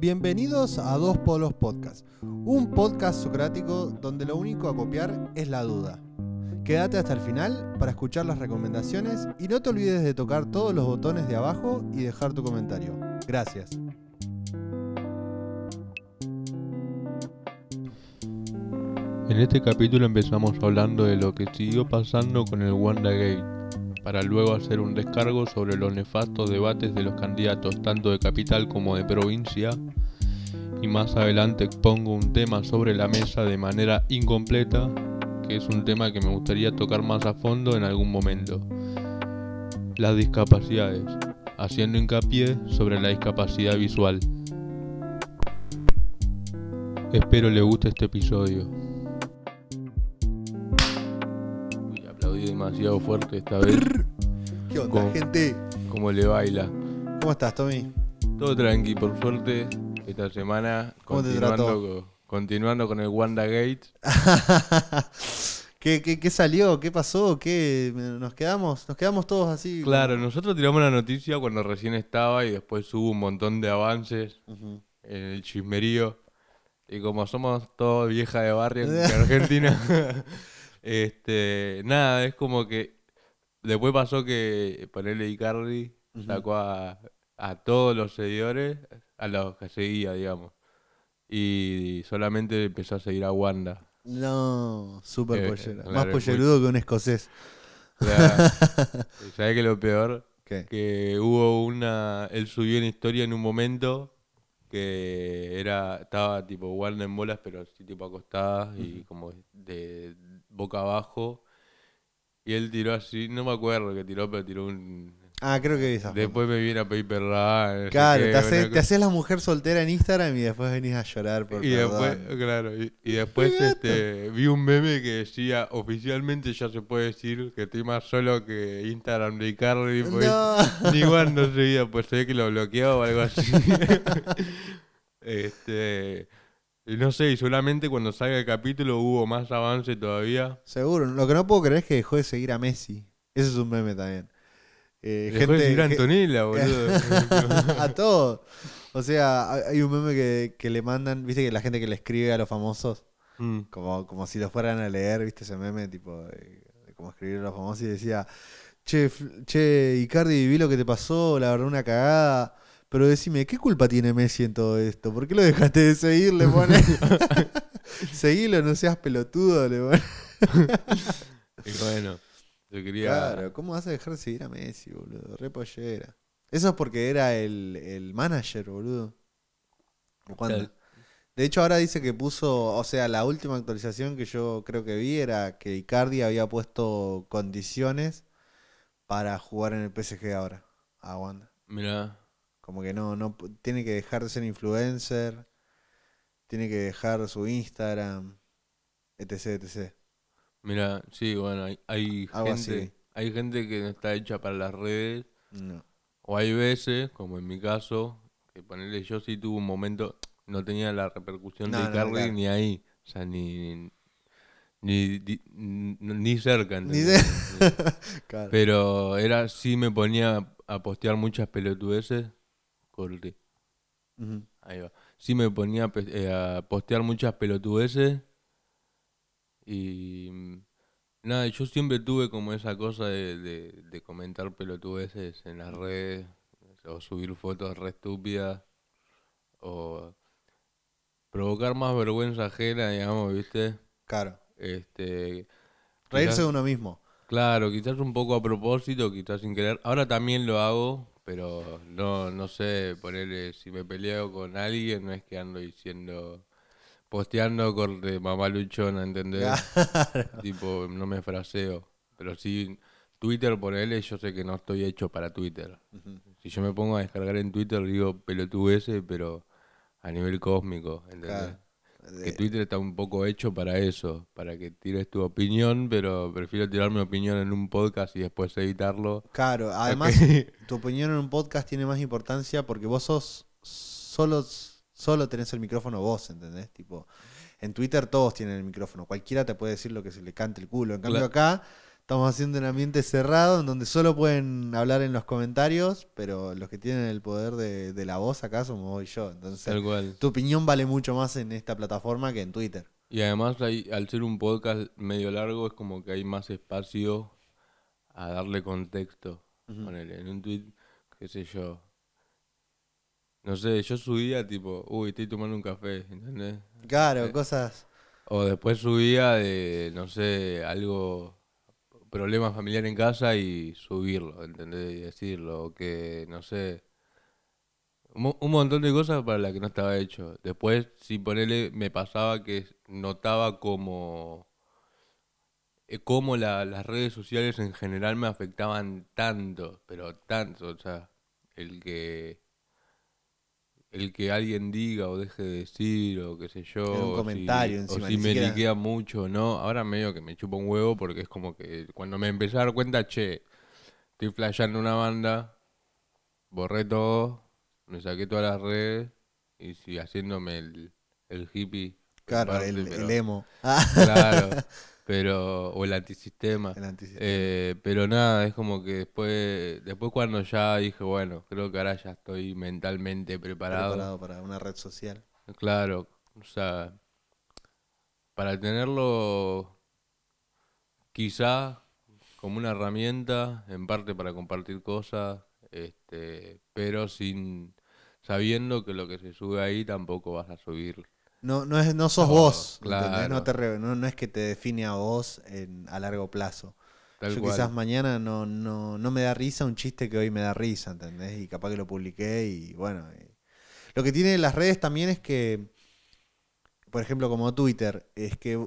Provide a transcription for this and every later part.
Bienvenidos a Dos Polos Podcast, un podcast socrático donde lo único a copiar es la duda. Quédate hasta el final para escuchar las recomendaciones y no te olvides de tocar todos los botones de abajo y dejar tu comentario. Gracias. En este capítulo empezamos hablando de lo que siguió pasando con el WandaGate, para luego hacer un descargo sobre los nefastos debates de los candidatos tanto de capital como de provincia, y más adelante expongo un tema sobre la mesa de manera incompleta, que es un tema que me gustaría tocar más a fondo en algún momento. Las discapacidades, haciendo hincapié sobre la discapacidad visual. Espero le guste este episodio. Demasiado fuerte esta vez. ¿Qué onda, ¿Cómo? gente? Como le baila. ¿Cómo estás, Tommy? Todo tranqui, por suerte. Esta semana ¿Cómo te continuando, trató? con, continuando con el WandaGate. ¿Qué, qué, qué salió? ¿Qué pasó? ¿Qué? ¿Nos quedamos? ¿Nos quedamos todos así? Claro, nosotros tiramos la noticia cuando recién estaba y después hubo un montón de avances en el chismerío. Y como somos todos vieja de barrio en Argentina, este, nada, es como que después pasó que ponerle Icardi Ujú. sacó a, a todos los seguidores, a los que seguía, digamos. Y solamente empezó a seguir a Wanda. No, súper Eh, pollera. Más pollerudo que un escocés. O sea, ¿sabés qué es lo peor? ¿Qué? que hubo una, él subió una historia en un momento que era, estaba tipo Wanda en bolas, pero así tipo acostada y como de boca abajo. Y él tiró así, no me acuerdo que tiró, pero tiró un... Ah, creo que esa foto. Después me viene a no sé Claro, qué, te, haces, te haces la mujer soltera en Instagram y después venís a llorar por Y después, claro, y, y después este, vi un meme que decía, oficialmente ya se puede decir que estoy más solo que Instagram de Icardi, porque No. Ni cuando seguía, pues se ve que lo bloqueaba o algo así. este. Y no sé, y solamente cuando salga el capítulo hubo más avance todavía. Seguro. Lo que no puedo creer es que dejó de seguir a Messi. Eso es un meme también. Eh, Dejó de seguir a Antonella, boludo. a todo. O sea, hay- un meme que, que le mandan, viste que la gente que le escribe a los famosos, Mm. como, como si lo fueran a leer, viste ese meme tipo de, de cómo escribir a los famosos y decía, che, che, Icardi, vi lo que te pasó, la verdad una cagada. Pero decime, ¿qué culpa tiene Messi en todo esto? ¿Por qué lo dejaste de seguir? Le pone. Seguilo, no seas pelotudo, le pone. Y bueno, yo quería. Claro, ¿cómo vas a dejar de seguir a Messi, boludo? Re pollera. Eso es porque era el, el manager, boludo. ¿O cuándo? De hecho, ahora dice que puso, o sea, la última actualización que yo creo que vi era que Icardi había puesto condiciones para jugar en el PSG ahora, a Wanda. Mirá, Como que no, no, tiene que dejar de ser influencer, tiene que dejar su Instagram, etc, etc. mirá, sí, bueno, hay, hay gente, así. hay gente que no está hecha para las redes, No. o hay veces, como en mi caso, que ponerle yo sí tuve un momento, no tenía la repercusión No, de no, claro. ni ahí, o sea, ni, ni, ni, ni cerca, Ni. Claro. Pero era, sí me ponía a postear muchas pelotudeces, corte, Ujú. ahí va, sí me ponía a, eh, a postear muchas pelotudeces y mm, nada, yo siempre tuve como esa cosa de, de, de comentar pelotudeces en las redes o subir fotos re estúpidas o provocar más vergüenza ajena, digamos, ¿viste? Claro. Este, Reírse quizás- de uno mismo. Claro, quizás un poco a propósito, quizás sin querer. Ahora también lo hago, pero no, no sé, ponerle, si me peleo con alguien, no es que ando diciendo, posteando corte mamá luchona, ¿entendés? Claro. Tipo, no me fraseo. Pero sí, Twitter, ponele, yo sé que no estoy hecho para Twitter. Si yo me pongo a descargar en Twitter, digo pelotudeces, pero a nivel cósmico, ¿entendés? Claro. Que De- Twitter está un poco hecho para eso, para que tires tu opinión, pero prefiero tirar mi opinión en un podcast y después editarlo. Claro, además tu opinión en un podcast tiene más importancia porque vos sos solo, solo tenés el micrófono vos, ¿entendés? Tipo, en Twitter todos tienen el micrófono, cualquiera te puede decir lo que se le cante el culo. En cambio acá Estamos haciendo un ambiente cerrado en donde solo pueden hablar en los comentarios, pero los que tienen el poder de, de la voz acá somos vos y yo. Entonces, Tal cual. tu opinión vale mucho más en esta plataforma que en Twitter. Y además, hay- al ser un podcast medio largo, es como que hay más espacio a darle contexto. Ponele, en un tweet, qué sé yo. No sé, yo subía tipo, uy, estoy tomando un café, ¿entendés? Claro, Eh, cosas. O después subía de, no sé, algo, problema familiar en casa y subirlo, ¿entendés? Y decirlo, que, no sé, un, mo- un montón de cosas para las que no estaba hecho. Después, si ponele, me pasaba que notaba como, eh, cómo la- las redes sociales en general me afectaban tanto, pero tanto, o sea, el que el que alguien diga o deje de decir o qué sé yo, un o si- o me siquiera- liquea mucho no, ahora medio que me chupa un huevo porque es como que cuando me empecé a dar cuenta, che, estoy flasheando una banda, borré todo, me saqué todas las redes y haciéndome el, el hippie. Claro, el, pero- el emo. Ah, Claro, pero, o el antisistema. el antisistema. Eh, pero nada, es como que después, después cuando ya dije, bueno, creo que ahora ya estoy mentalmente preparado. preparado para una red social. Claro, o sea, para tenerlo quizá como una herramienta, en parte para compartir cosas, este, pero sin sabiendo que lo que se sube ahí tampoco vas a subir. No, no, es, no sos No, vos, claro. No, te re- no, no es que te define a vos en- a largo plazo. Tal Yo cual. quizás mañana no, no, no me da risa un chiste que hoy me da risa, ¿entendés? Y capaz que lo publiqué y bueno. y- Lo que tiene las redes también es que, por ejemplo, como Twitter, es que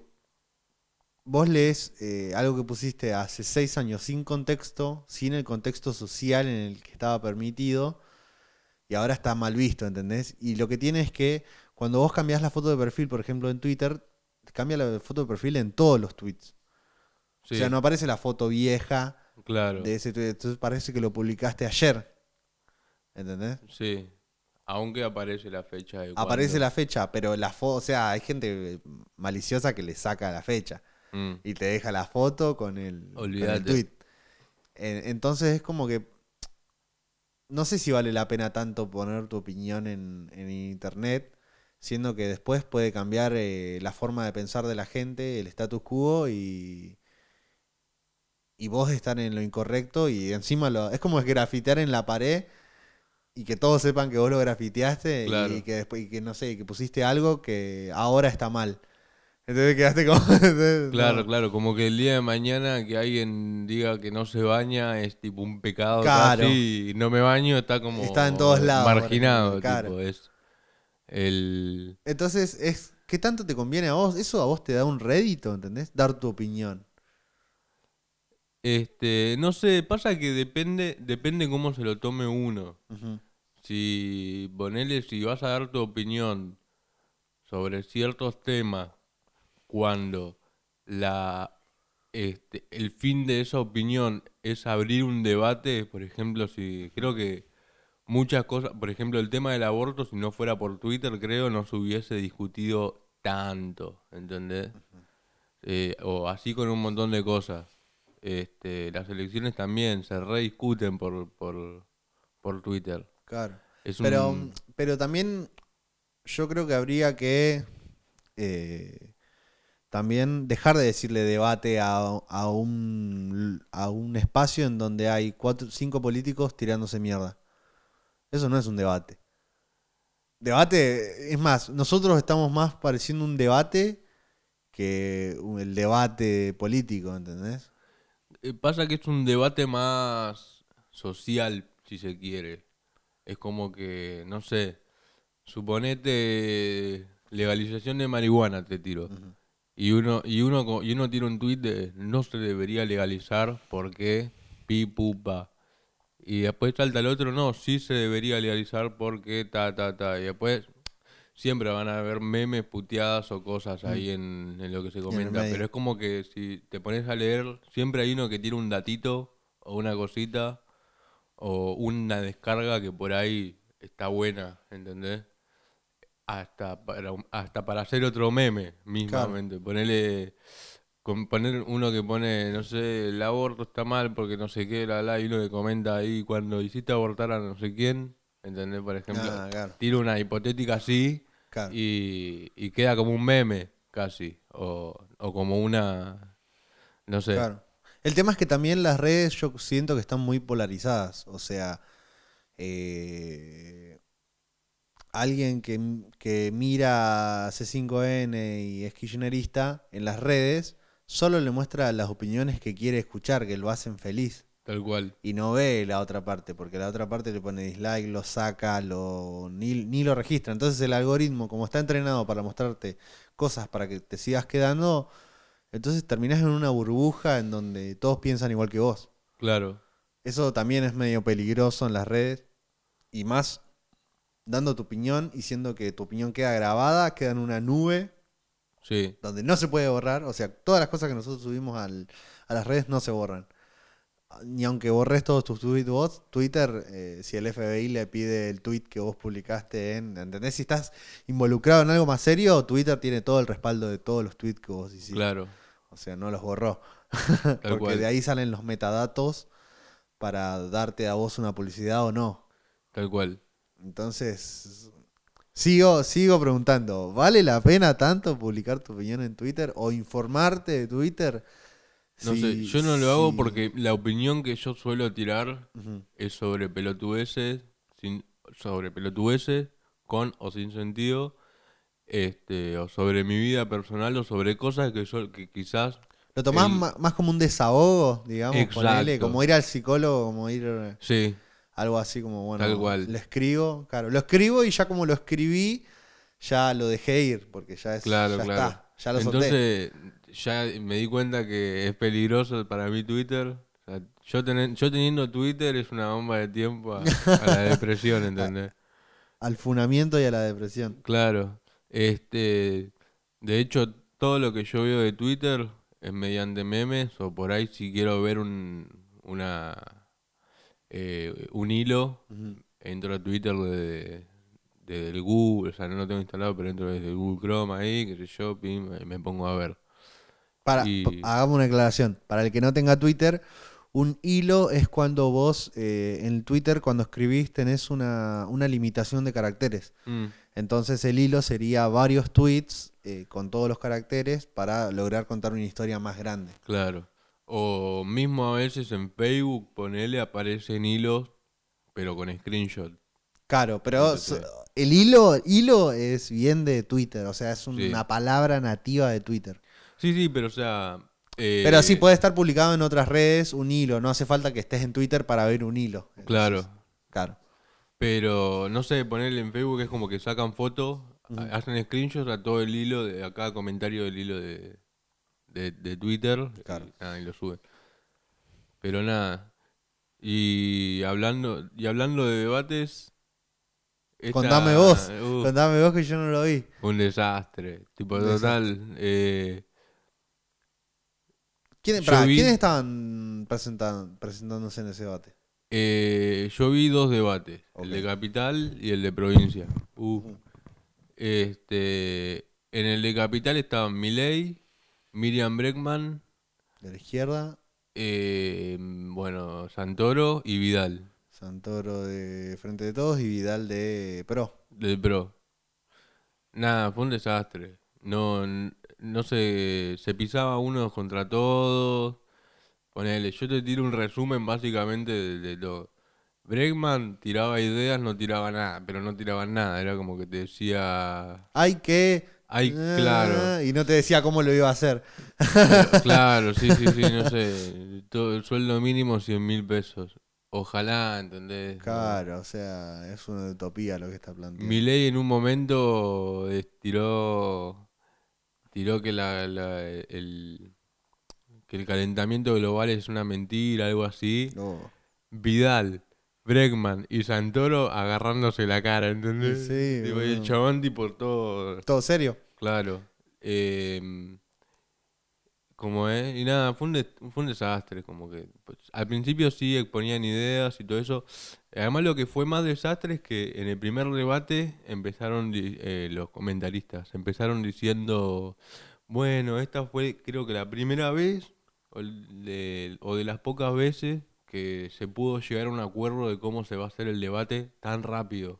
vos lees eh, algo que pusiste hace seis años sin contexto, sin el contexto social en el que estaba permitido, y ahora está mal visto, ¿entendés? Y lo que tiene es que cuando vos cambiás la foto de perfil, por ejemplo, en Twitter, cambia la foto de perfil en todos los tweets. Sí, O sea, no aparece la foto vieja claro, de ese tweet. Entonces parece que lo publicaste ayer. ¿Entendés? sí. Aunque aparece la fecha de Aparece la fecha, pero la foto, o sea, hay gente maliciosa que le saca la fecha Mm, y te deja la foto con el, con el tweet. En- Entonces es como que no sé si vale la pena tanto poner tu opinión en, en internet, siendo que después puede cambiar eh, la forma de pensar de la gente, el status quo y, y vos estar en lo incorrecto y encima lo, es como grafitear en la pared y que todos sepan que vos lo grafiteaste Claro. y que después y que no sé, que pusiste algo que ahora está mal. Entonces quedaste como Claro, no. claro, como que el día de mañana que alguien diga que no se baña es tipo un pecado Claro. casi, y no me baño está como Está en todos lados, marginado, tipo, es el Entonces, es ¿qué tanto te conviene a vos? Eso a vos te da un rédito, ¿entendés? Dar tu opinión. este, no sé, pasa que depende depende cómo se lo tome uno. Ujú. Si ponele si vas a dar tu opinión sobre ciertos temas cuando la este, el fin de esa opinión es abrir un debate, por ejemplo, si creo que muchas cosas, por ejemplo, el tema del aborto, si no fuera por Twitter, creo, no se hubiese discutido tanto, ¿entendés? Eh, o así con un montón de cosas. Este, las elecciones también se rediscuten por, por, por Twitter. Claro. Es Pero, un- pero también yo creo que habría que eh, también dejar de decirle debate a, a un, a un espacio en donde hay cuatro, cinco políticos tirándose mierda. Eso no es un debate. Debate, es más, nosotros estamos más pareciendo un debate que el debate político, ¿entendés? Eh, Pasa que es un debate más social, si se quiere. Es como que, no sé, suponete legalización de marihuana, te tiro. Y uno, y uno, y uno tira un tuit de no se debería legalizar porque pi pupa. Y después salta el otro, no, sí se debería legalizar porque ta ta ta. Y después siempre van a haber memes, puteadas o cosas ahí en, en lo que se comenta. Pero es como que si te pones a leer, siempre hay uno que tiene un datito o una cosita o una descarga que por ahí está buena, ¿entendés? Hasta para, hasta para hacer otro meme, mismamente. Ponele, con poner uno que pone, no sé, el aborto está mal porque no sé qué, la, la, y uno que comenta ahí cuando hiciste abortar a no sé quién, ¿entendés? Por ejemplo, Ah, claro, tiro una hipotética así claro. y, y queda como un meme casi, o, o como una, no sé, Claro. El tema es que también las redes yo siento que están muy polarizadas. O sea, eh, alguien que, que mira C5N y es kirchnerista en las redes solo le muestra las opiniones que quiere escuchar, que lo hacen feliz. tal cual, Y no ve la otra parte, porque la otra parte le pone dislike, lo saca, lo, ni, ni lo registra. Entonces el algoritmo, como está entrenado para mostrarte cosas para que te sigas quedando, entonces terminás en una burbuja en donde todos piensan igual que vos. claro, Eso también es medio peligroso en las redes. Y más dando tu opinión y siendo que tu opinión queda grabada, queda en una nube sí, donde no se puede borrar. O sea, todas las cosas que nosotros subimos al- a las redes no se borran. Ni aunque borres todos tus tweets vos, Twitter, eh, si el FBI le pide el tweet que vos publicaste en. ¿Entendés? Si estás involucrado en algo más serio, Twitter tiene todo el respaldo de todos los tweets que vos hiciste. claro, O sea, no los borró. Porque cual. de ahí salen los metadatos para darte a vos una publicidad o no. tal cual. Entonces, sigo, sigo preguntando, ¿vale la pena tanto publicar tu opinión en Twitter o informarte de Twitter? No sé, yo no lo hago porque la opinión que yo suelo tirar es sobre pelotudeces, sin, sobre pelotudeces, con o sin sentido, este, o sobre mi vida personal, o sobre cosas que yo, que quizás, Lo tomás el- más como un desahogo, digamos, ponele, como ir al psicólogo, como ir sí, algo así como, bueno, Tal cual. lo escribo, claro, lo escribo y ya como lo escribí, ya lo dejé ir, porque ya es, claro, ya claro. está, ya lo solté. Entonces, ya me di cuenta que es peligroso para mí Twitter. O sea, yo, tenen- yo teniendo Twitter es una bomba de tiempo a, a la depresión, ¿entendés? Al funamiento y a la depresión. Claro. Este, de hecho, todo lo que yo veo de Twitter es mediante memes o por ahí si quiero ver un, una, eh, un hilo, Ujú. entro a Twitter de, de- del Google, o sea, no lo tengo instalado, pero entro desde Google Chrome ahí, que sé yo, pim, me, pongo a ver. Para, Y- hagamos una aclaración. Para el que no tenga Twitter, un hilo es cuando vos eh, en Twitter, cuando escribís, tenés una, una limitación de caracteres. Mm, Entonces el hilo sería varios tweets eh, con todos los caracteres para lograr contar una historia más grande. claro. O mismo a veces en Facebook, ponele, aparecen hilos, pero con screenshot. Claro, pero so- el hilo, hilo es bien de Twitter, o sea, es una Sí. palabra nativa de Twitter. Sí, sí, pero o sea... eh, Pero sí puede estar publicado en otras redes un hilo, no hace falta que estés en Twitter para ver un hilo. Entonces, Claro. Claro. Pero no sé, ponerle en Facebook es como que sacan fotos, ha- hacen screenshots a todo el hilo, de, a cada comentario del hilo de, de, de Twitter Claro. y, nada, y lo suben. Pero nada. Y hablando, y hablando de debates. esta- Contame vos, uh, Contame vos que yo no lo vi. un desastre. Tipo, Un total. eh, ¿Quién- Yo pará, vi- ¿Quiénes estaban presentan- presentándose en ese debate? eh, yo vi dos debates, el de capital y el de provincia. Uh. Este, en el de Capital estaban Milei, Miriam Breckman, De la izquierda, eh, bueno, Santoro y Vidal, Santoro de Frente de Todos y Vidal de Pro. del PRO. Nada, fue un desastre. No, no se, se pisaba unos contra todos. Ponele, yo te tiro un resumen básicamente de, de todo. Breckman tiraba ideas, no tiraba nada, pero no tiraba nada. Era como que te decía, Hay que. Ay, Ah, claro. Y no te decía cómo lo iba a hacer. Claro, sí, sí, sí, no sé. Todo, el sueldo mínimo 100 mil pesos. Ojalá, ¿entendés? Claro, o sea, es una utopía lo que está planteando. Milei en un momento eh, tiró, tiró que, la, la- el, que el calentamiento global es una mentira, algo así. No. Vidal, Bregman y Santoro agarrándose la cara, ¿entendés? Sí, Tipo, y el chabón tipo todo... ¿Todo serio? Claro. Eh, como es, y nada, fue un, des- fue un desastre, como que pues, al principio sí exponían ideas y todo eso. Además lo que fue más desastre es que en el primer debate empezaron eh, los comentaristas, empezaron diciendo, Bueno, esta fue creo que la primera vez o el de, o de las pocas veces que se pudo llegar a un acuerdo de cómo se va a hacer el debate tan rápido.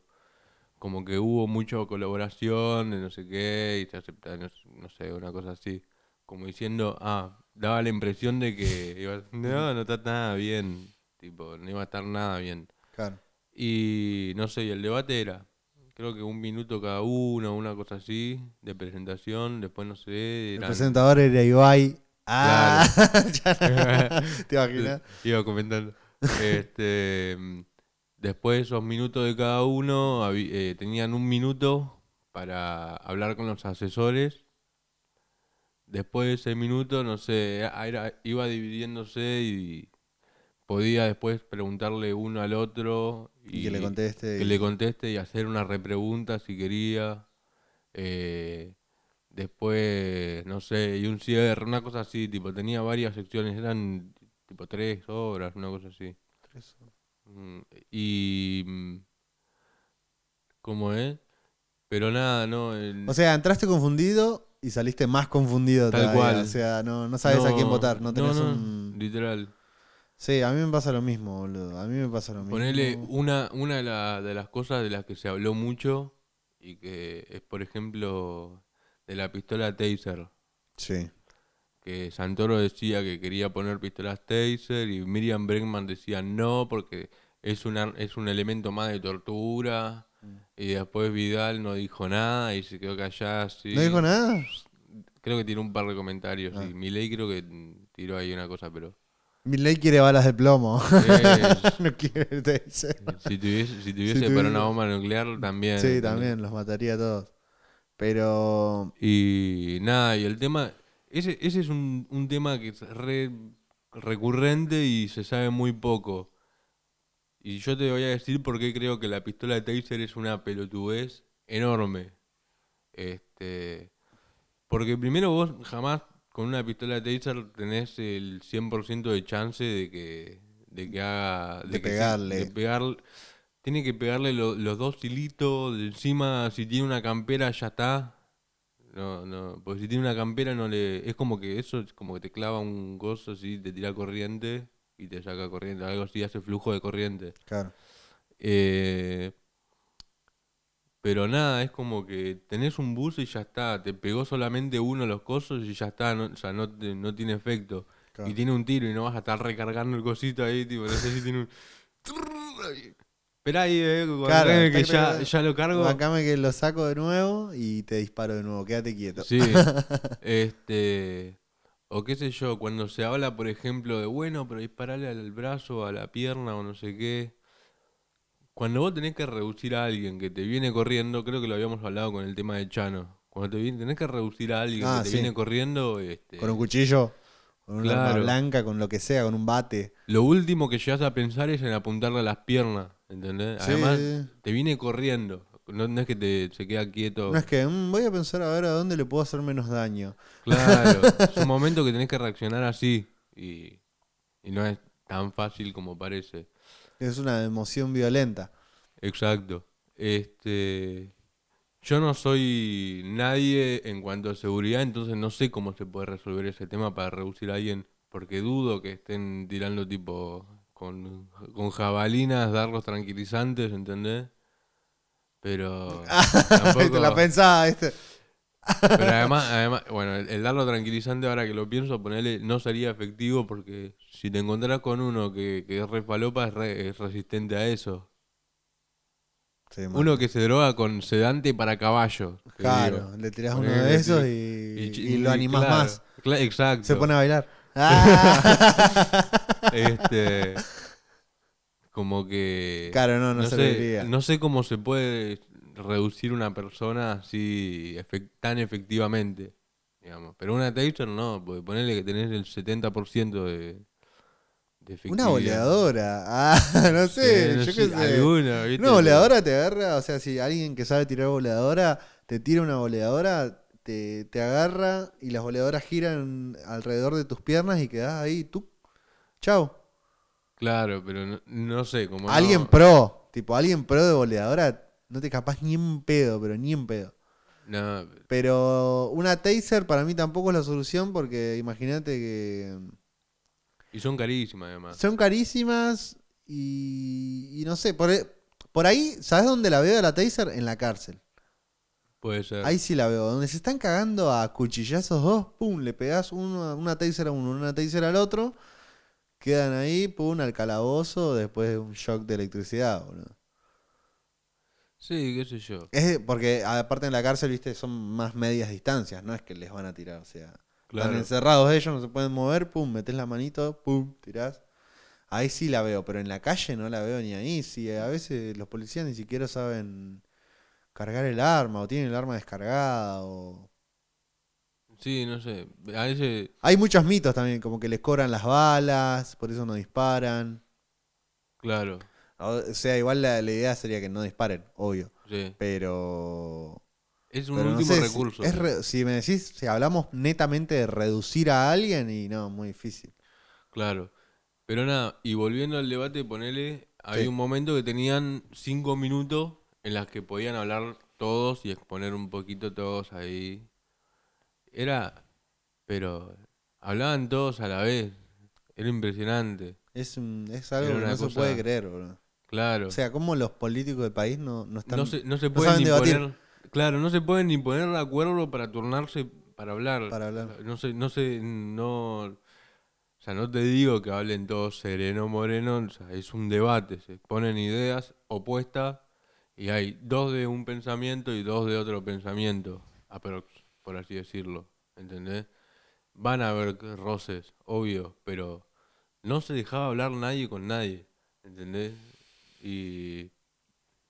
Como que hubo mucha colaboración de no sé qué y se acepta, no, no sé, una cosa así. Como diciendo, ah, daba la impresión de que iba, no, no está nada bien. Tipo, no iba a estar nada bien. Claro. Y no sé, y el debate era, creo que un minuto cada uno, una cosa así, de presentación, después no sé, El presentador era Ibai. Ah, ya- ¿te imaginas? Iba comentando. Este, mm, después de esos minutos de cada uno, eh, tenían un minuto para hablar con los asesores. Después de ese minuto, no sé, era- iba dividiéndose y podía después preguntarle uno al otro Y que le conteste. que y- le conteste y hacer una repregunta si quería. Eh, después, no sé, y un cierre, una cosa así, tipo, tenía varias secciones, eran tipo tres horas, una cosa así. Mm, Y... mm, ¿Cómo es? Pero nada, no. el- O sea, entraste confundido y saliste más confundido Tal todavía. cual. O sea, no, no sabes a quién votar. No tenés no, un. Literal. Sí, a mí me pasa lo mismo, boludo. A mí me pasa lo mismo. Ponele una, una de, la- de las cosas de las que se habló mucho y que es, por ejemplo, de la pistola Taser. Sí. que Santoro decía que quería poner pistolas Taser y Miriam Bregman decía no porque es, una, es un elemento más de tortura Mm. y después Vidal no dijo nada y se quedó callado así. ¿No dijo nada? Creo que tiró un par de comentarios Ah. y Milei creo que tiró ahí una cosa, pero Mi ley quiere balas de plomo. no quiere taser. si tuviese, si tuviese tuviese- para una bomba nuclear también. Sí, también, los mataría a todos. Pero. Y nada, y el tema, ese, ese es un, un tema que es re recurrente y se sabe muy poco. Y yo te voy a decir por qué creo que la pistola de Taser es una pelotudez enorme. Este, porque primero vos jamás con una pistola de Taser tenés el 100% de chance de que, de que haga... De que pegarle. de pegar- tiene que pegarle lo- los dos hilitos, de encima si tiene una campera ya está. No, no, porque si tiene una campera no le... Es como que eso, es como que te clava un gozo así, te tira corriente y te saca corriente, algo así, hace flujo de corriente. Claro. Eh, pero nada, es como que tenés un bus y ya está, te pegó solamente uno de los cosos y ya está, no, o sea, no, no tiene efecto. Claro. Y tiene un tiro y no vas a estar recargando el cosito ahí, tipo, no sé si tiene un... Esperá ahí, eh, Claro, que ya, lo cargo. Bacame que lo saco de nuevo y te disparo de nuevo. Quédate quieto. Sí, este, o qué sé yo, cuando se habla, por ejemplo, de bueno, pero dispararle al brazo, a la pierna o no sé qué. Cuando vos tenés que reducir a alguien que te viene corriendo, creo que lo habíamos hablado con el tema de Chano. Cuando te viene, tenés que reducir a alguien Ah, que te sí. viene corriendo, este, Con un cuchillo, con una arma Claro. blanca, con lo que sea, con un bate. lo último que llegas a pensar es en apuntarle a las piernas, ¿entendés? Sí. Además, te viene corriendo. No, no es que te, se queda quieto. No es que mm, voy a pensar a ver a dónde le puedo hacer menos daño. Claro, es un momento que tenés que reaccionar así y, y no es tan fácil como parece. Es una emoción violenta. Exacto. Este, yo no soy nadie en cuanto a seguridad, entonces no sé cómo se puede resolver ese tema para reducir a alguien, porque dudo que estén tirando tipo con, con jabalinas, darlos tranquilizantes, ¿entendés? Pero tampoco- Te la pensaba, ¿viste? Pero además, además bueno, el, el darlo tranquilizante ahora que lo pienso, ponerle no sería efectivo porque si te encontrás con uno que, que es re falopa, es, re- es resistente a eso. Sí. Uno que se droga con sedante para caballo. Claro, digo. le tirás uno de esos y, y lo animás claro, más. cla- exacto. Se pone a bailar. Ah. Este, como que... claro, no, no, no, sé, no sé cómo se puede reducir una persona así tan efectivamente, digamos. Pero una taser no, porque ponerle que tenés el 70% de. Una boleadora. Ah, no sé, Sí, no yo qué sé. Una boleadora te agarra, o sea, si alguien que sabe tirar boleadora te tira una boleadora, te, te agarra y las boleadoras giran alrededor de tus piernas y quedás ahí, tú. Chau. Claro, pero no, no sé, como Alguien no- pro, tipo alguien pro de boleadora, no te capaz ni en pedo, pero ni en pedo. No, Pero una taser para mí tampoco es la solución porque imagínate que y son carísimas además. son carísimas y, y no sé, por, por ahí, ¿sabes dónde la veo la taser? En la cárcel. Puede ser. Ahí sí la veo. Donde se están cagando a cuchillazos dos, pum, le pegás uno, una taser a uno, una taser al otro, quedan ahí, pum, al calabozo después de un shock de electricidad, boludo. Sí, qué sé yo. Es porque aparte en la cárcel, viste, son más medias distancias, no es que les van a tirar, o sea, están encerrados ellos, no se pueden mover, pum, metes la manito, pum, tirás. Ahí sí la veo, pero en la calle no la veo ni ahí. Sí, a veces los policías ni siquiera saben cargar el arma o tienen el arma descargada o... Sí, no sé. A veces. Hay muchos mitos también, como que les cobran las balas, por eso no disparan. Claro. O sea, igual la, la idea sería que no disparen, obvio. Sí. Pero... Es un pero no último sé, recurso. es re- si me decís, si hablamos netamente de reducir a alguien, y no, muy difícil. Claro. Pero nada, y volviendo al debate, ponele, Sí. un momento que tenían cinco minutos en las que podían hablar todos y exponer un poquito todos ahí. Era, pero hablaban todos a la vez. Era impresionante. Es, un- es algo que no se puede creer, bro. Claro. O sea, cómo los políticos del país no, no están... no se, no se pueden ni debatir. poner, claro, no se pueden ni poner de acuerdo para turnarse para hablar. Para hablar. No sé, no sé, no, o sea, no te digo que hablen todos sereno moreno, o sea, es un debate, se ponen ideas opuestas y hay dos de un pensamiento y dos de otro pensamiento, por así decirlo, ¿entendés? Van a haber roces, obvio, pero no se dejaba hablar nadie con nadie, ¿entendés? Y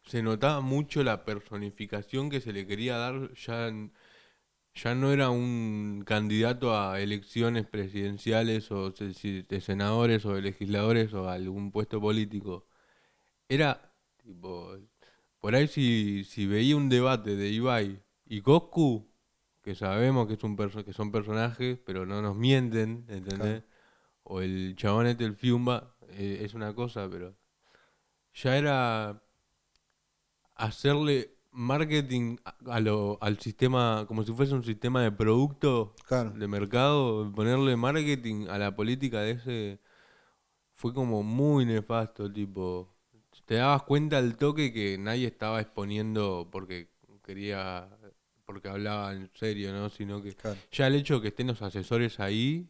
se notaba mucho la personificación que se le quería dar ya ya no era un candidato a elecciones presidenciales o de senadores o de legisladores o algún puesto político era tipo por ahí si, si veía un debate de Ibai y Coscu que sabemos que es un perso- que son personajes pero no nos mienten ¿entendés? Claro. o el chabón este el Fiumba eh, es una cosa pero ya era hacerle marketing a- a lo, al sistema, como si fuese un sistema de producto Claro. de mercado, ponerle marketing a la política de ese fue como muy nefasto, tipo, te dabas cuenta al toque que nadie estaba exponiendo porque quería, porque hablaba en serio, ¿no? Sino que Claro. ya el hecho de que estén los asesores ahí,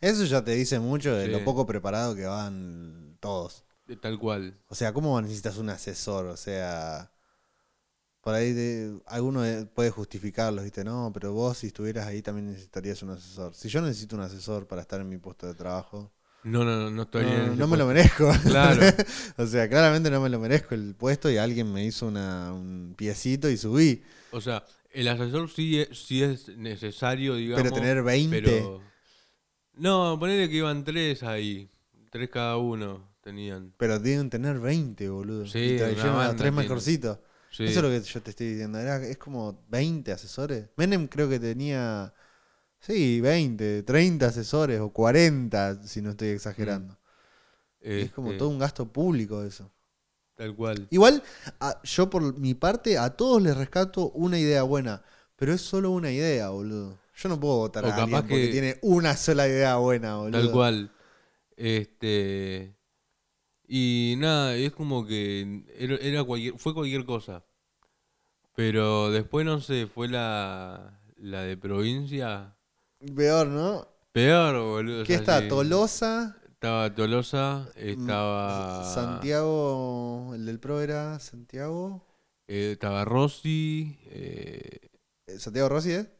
Eso ya te dice mucho de Sí. lo poco preparado que van todos. de tal cual. O sea, ¿cómo necesitas un asesor? O sea, por ahí de- alguno eh, puede justificarlo, ¿viste? No, pero vos si estuvieras ahí también necesitarías un asesor. Si yo necesito un asesor para estar en mi puesto de trabajo, No, no, no, no estoy en no, ese no me lo merezco. Claro. o sea, claramente no me lo merezco el puesto y alguien me hizo una, un piecito y subí. O sea, el asesor sí es, sí es necesario, digamos. Pero tener 20. pero- No, ponele que iban tres ahí. Tres cada uno tenían. Pero deben tener 20, boludo. Sí, y tres mejorcitos. Sí. Eso es lo que yo te estoy diciendo. Era, es como 20 asesores. Menem creo que tenía, sí, 20, 30 asesores o 40, si no estoy exagerando. Es como Este, todo un gasto público eso. Tal cual. Igual, a- yo por mi parte, a todos les rescato una idea buena. Pero es solo una idea, boludo. Yo no puedo votar O a alguien porque que- tiene una sola idea buena, boludo. Tal cual. Este. Y nada, es como que era, era cualquier, fue cualquier cosa. Pero después, no sé, fue la, la de provincia. Peor, ¿no? Peor, boludo. o ¿Qué sea, está? sí. Tolosa, Estaba Tolosa, Mm, estaba. Santiago, el del Pro era Santiago. eh, estaba Rossi. Eh, Eh, Santiago Rossi, ¿eh?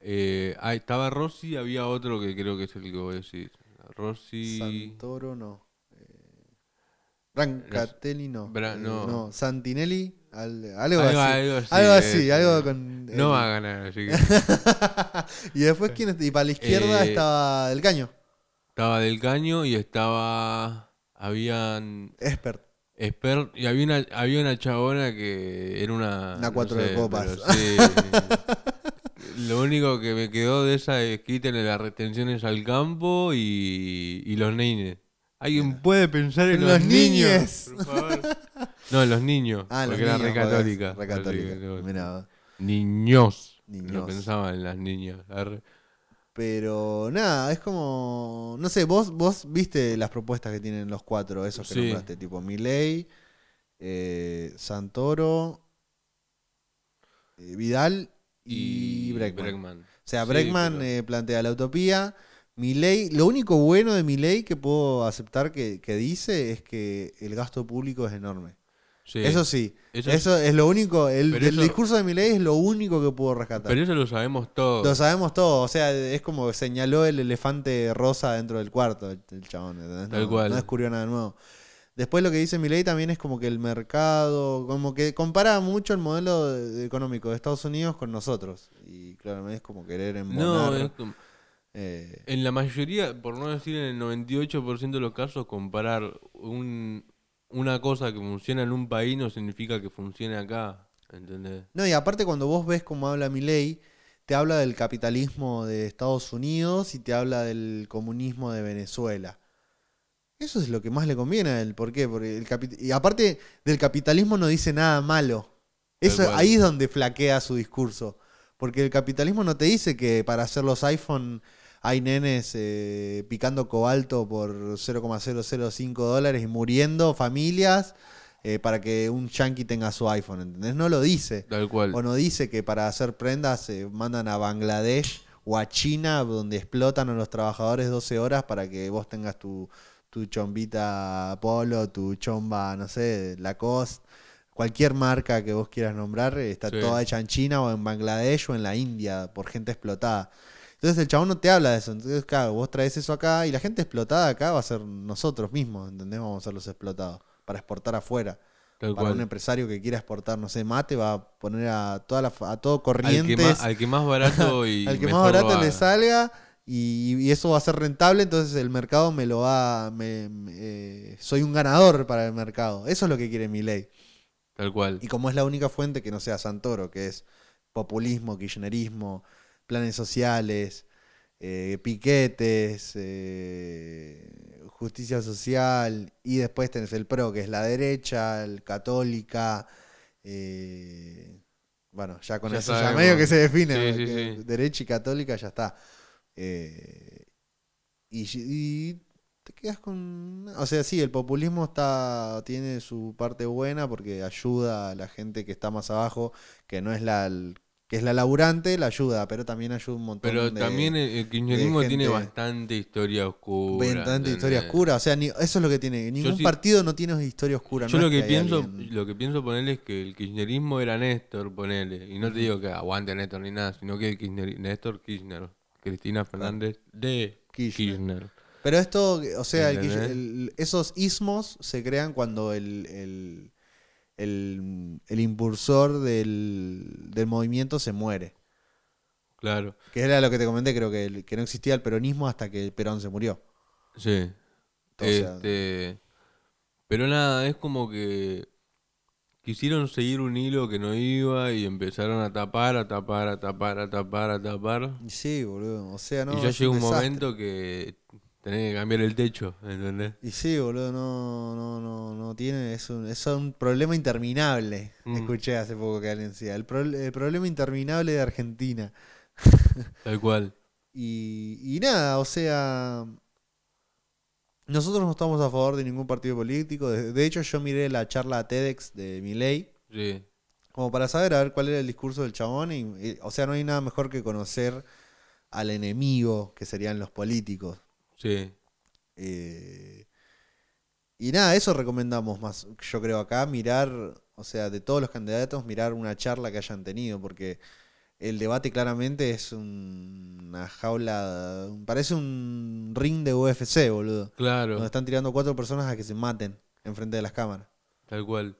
eh, ah, estaba Rossi, había otro que creo que es el que voy a decir. Rossi. Santoro no. Eh, Brancatelli no. Bra- no. Santinelli, al- algo, Algo- así. algo así, Algo así, eh, algo eh, con. No el- va a ganar, así que. y después, ¿quién? Y para la izquierda Eh, estaba el caño. Estaba Del Caño y estaba. Habían. Expert. Expert, y había una, había una chabona que era una. Una cuatro de copas. sí. Lo único que me quedó de esa es quítenle las retenciones al campo y, y los nenes. ¿Alguien puede pensar en En los, los niños? niñes. Por favor. No, en los niños. Ah, los porque era niños, re joder, católica. re Así católica. que, no. Mirá vos. Niños. No Niños. pensaba en las niñas. Arre. Pero nada, es como. No sé, vos, vos viste las propuestas que tienen los cuatro, esos que Sí. nombraste, tipo Milei, eh, Santoro, eh, Vidal y, Breckman. O sea, Sí, Breckman pero- eh, plantea la utopía. Milei, lo único bueno de Milei que puedo aceptar que, que dice es que el gasto público es enorme. Sí. Eso sí, Eso- eso, es lo único, el, eso- discurso de Milei es lo único que puedo rescatar. Pero eso lo sabemos todos. Lo sabemos todos, o sea, es como señaló el elefante rosa dentro del cuarto, el, el chabón, ¿entendés? Tal no, cual. no descubrió nada nuevo. Después lo que dice Milei también es como que el mercado, como que compara mucho el modelo de- de económico de Estados Unidos con nosotros. Y claro, es como querer embonar. no, es como- eh, en la mayoría, por no decir en el 98% de los casos, comparar un, una cosa que funciona en un país no significa que funcione acá. ¿Entendés? No, y aparte cuando vos ves cómo habla Milei, te habla del capitalismo de Estados Unidos y te habla del comunismo de Venezuela. Eso es lo que más le conviene a él. ¿Por qué? Porque el y aparte del capitalismo no dice nada malo. Eso, ahí es donde flaquea su discurso. Porque el capitalismo no te dice que para hacer los iPhone hay nenes eh, picando cobalto por 0,005 dólares y muriendo familias eh, para que un yankee tenga su iPhone, ¿entendés? No lo dice. Tal cual. O no dice que para hacer prendas se mandan a Bangladesh o a China, donde explotan a los trabajadores 12 horas para que vos tengas tu, tu chombita polo, tu chomba, no sé, Lacoste. Cualquier marca que vos quieras nombrar eh, está Sí. toda hecha en China o en Bangladesh o en la India por gente explotada. Entonces el chabón no te habla de eso. Entonces, claro, vos traes eso acá y la gente explotada acá va a ser nosotros mismos, ¿entendés? Vamos a ser los explotados para exportar afuera Tal para un cual. empresario que quiera exportar, no sé, mate, va a poner a toda la, a todo Al más, al que más barato y al que más mejor barato le salga y, y eso va a ser rentable, entonces el mercado me lo va, me, me- eh, soy un ganador para el mercado. Eso es lo que quiere mi ley. Tal cual. Y como es la única fuente que no sea Santoro, que es populismo, kirchnerismo, planes sociales, eh, piquetes, eh, justicia social, y después tenés el PRO, que es la derecha, el católica, eh, bueno, ya con Ya eso ya medio que se define, Sí, sí, que sí. derecha y católica ya está. Y, y te quedas con... O sea, sí, el populismo está tiene su parte buena porque ayuda a la gente que está más abajo, que no es la que es la laburante, la ayuda, pero también ayuda un montón Pero de... también el, el kirchnerismo tiene bastante historia oscura. bastante historia ¿entendés? oscura. O sea, ni- eso es lo que tiene. Ningún sí- partido no tiene historia oscura. Yo no lo es que, hay pienso, alguien- lo que pienso ponerle es que el kirchnerismo era Néstor, ponele. Y no te digo que aguante Néstor ni nada, sino que el Kirchner, Néstor Kirchner, Cristina Fernández de Kirchner. Kirchner. Pero esto, o sea, el- esos ismos se crean cuando el, el, el- el impulsor del, del movimiento se muere. Claro, Que era lo que te comenté, creo que, el- que no existía el peronismo hasta que Perón se murió. sí. Sea- este, pero nada, es como que quisieron seguir un hilo que no iba y empezaron a tapar, a tapar, a tapar, a tapar, a tapar. Sí, boludo. O sea, no. y ya es llega un momento que tenés que cambiar el techo, ¿entendés? Y sí, boludo, no, no, no, no tiene, es un, es un problema interminable. Mm. Escuché hace poco que alguien decía, el, pro- el problema interminable de Argentina. Tal cual. Y, y nada, o sea, nosotros no estamos a favor de ningún partido político. De, de hecho, yo miré la charla TEDx de Milei Sí, como para saber a ver cuál era el discurso del chabón. Y, y- o sea, no hay nada mejor que conocer al enemigo, que serían los políticos. Sí. Eh, y nada, eso recomendamos más, yo creo acá, mirar, o sea, de todos los candidatos, mirar una charla que hayan tenido, porque el debate claramente es un- una jaula, parece un ring de UFC, boludo, Claro. donde están tirando cuatro personas a que se maten enfrente de las cámaras. Tal cual.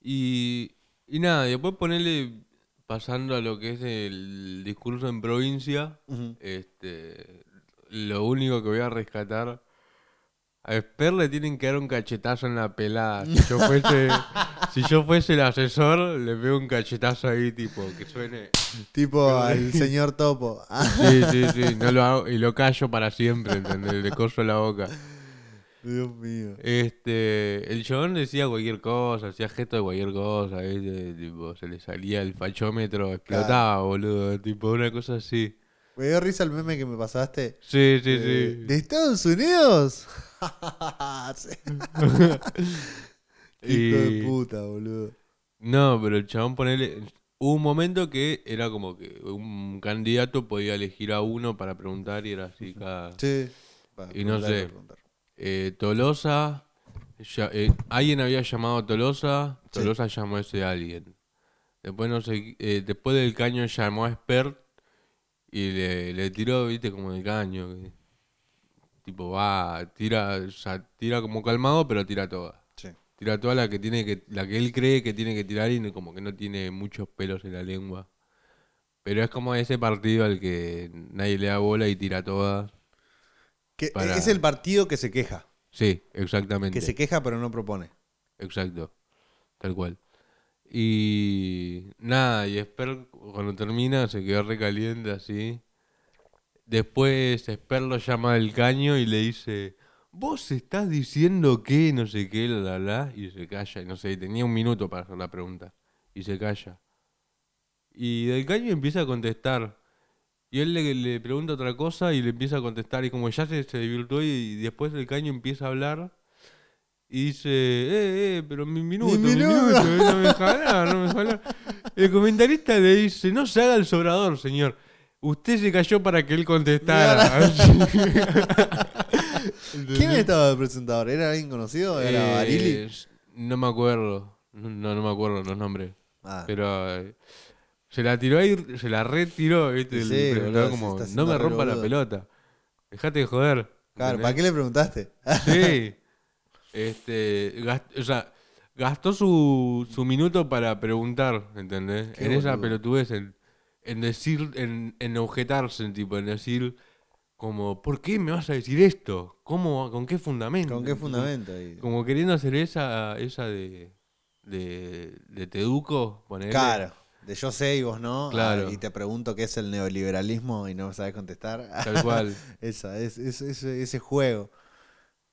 Y, y nada, después ponerle, pasando a lo que es el discurso en provincia, este, lo único que voy a rescatar, a Esper le tienen que dar un cachetazo en la pelada. Si yo fuese, si yo fuese el asesor, le veo un cachetazo ahí, tipo, que suene. Tipo al señor Topo. Sí, sí, sí, no lo hago, y lo callo para siempre, ¿entendés? Le coso la boca. Dios mío. Este, el chabón decía cualquier cosa, hacía gesto de cualquier cosa, ¿viste? Tipo, se le salía el fachómetro, explotaba, boludo, tipo una cosa así. Me dio risa el meme que me pasaste. Sí, sí, Eh, sí. ¿De Estados Unidos? Sí. Hijo de Y- puta, boludo. No, pero el chabón ponele. Hubo un momento que era como que un candidato podía elegir a uno para preguntar y era así cada. Sí. Y no sé. Eh, Tolosa. ya- eh, alguien había llamado a Tolosa. Sí. Tolosa llamó a ese alguien. Después no sé. eh, después del caño llamó a Spert y le, le tiró, viste, como el caño. que- tipo, va, tira, o sea, tira como calmado, pero tira toda. Sí. Tira toda la que tiene que, la que él cree que tiene que tirar y como que no tiene muchos pelos en la lengua. Pero es como ese partido al que nadie le da bola y tira todas. Que Para- Es el partido que se queja. Sí, exactamente. Que se queja pero no propone. Exacto. Tal cual. Y nada, y Esper cuando termina se quedó recaliente así. Después Esper lo llama del caño y le dice, vos estás diciendo que no sé qué, la la la, y se calla, y no sé, tenía un minuto para hacer la pregunta, y se calla. Y del caño empieza a contestar. Y él le, pregunta otra cosa y le empieza a contestar, y como ya se, se divirtió y, después del caño empieza a hablar. Y dice, eh, eh, pero mi minuto, mi minuto". minuto, no me deja hablar, no me deja hablar. El comentarista le dice, no se haga el sobrador, señor. Usted se cayó para que él contestara. ¿Quién estaba de presentador? ¿Era alguien conocido? ¿Era Eh, Barili? No me acuerdo. No, no, me acuerdo los nombres. Ah, Pero eh, se la tiró ahí, se la retiró, ¿viste? Sí, El presentador como, no me rompa la boludo". pelota. Dejate de joder. claro, ¿para qué le preguntaste? Sí. Este, gast- o sea, gastó su, su minuto para preguntar, ¿entendés? Qué en esa boludo. pelotudez, en, en decir, en, en objetarse, tipo, en decir, como, ¿por qué me vas a decir esto? ¿Cómo, con qué fundamento? ¿Con qué fundamento? ahí? Como queriendo hacer esa, esa de, de, de Teduco, ponerle. Claro, de yo sé y vos no. Claro. ah, y te pregunto qué es el neoliberalismo y no sabes contestar. Tal cual. Esa, es, es- es- ese juego.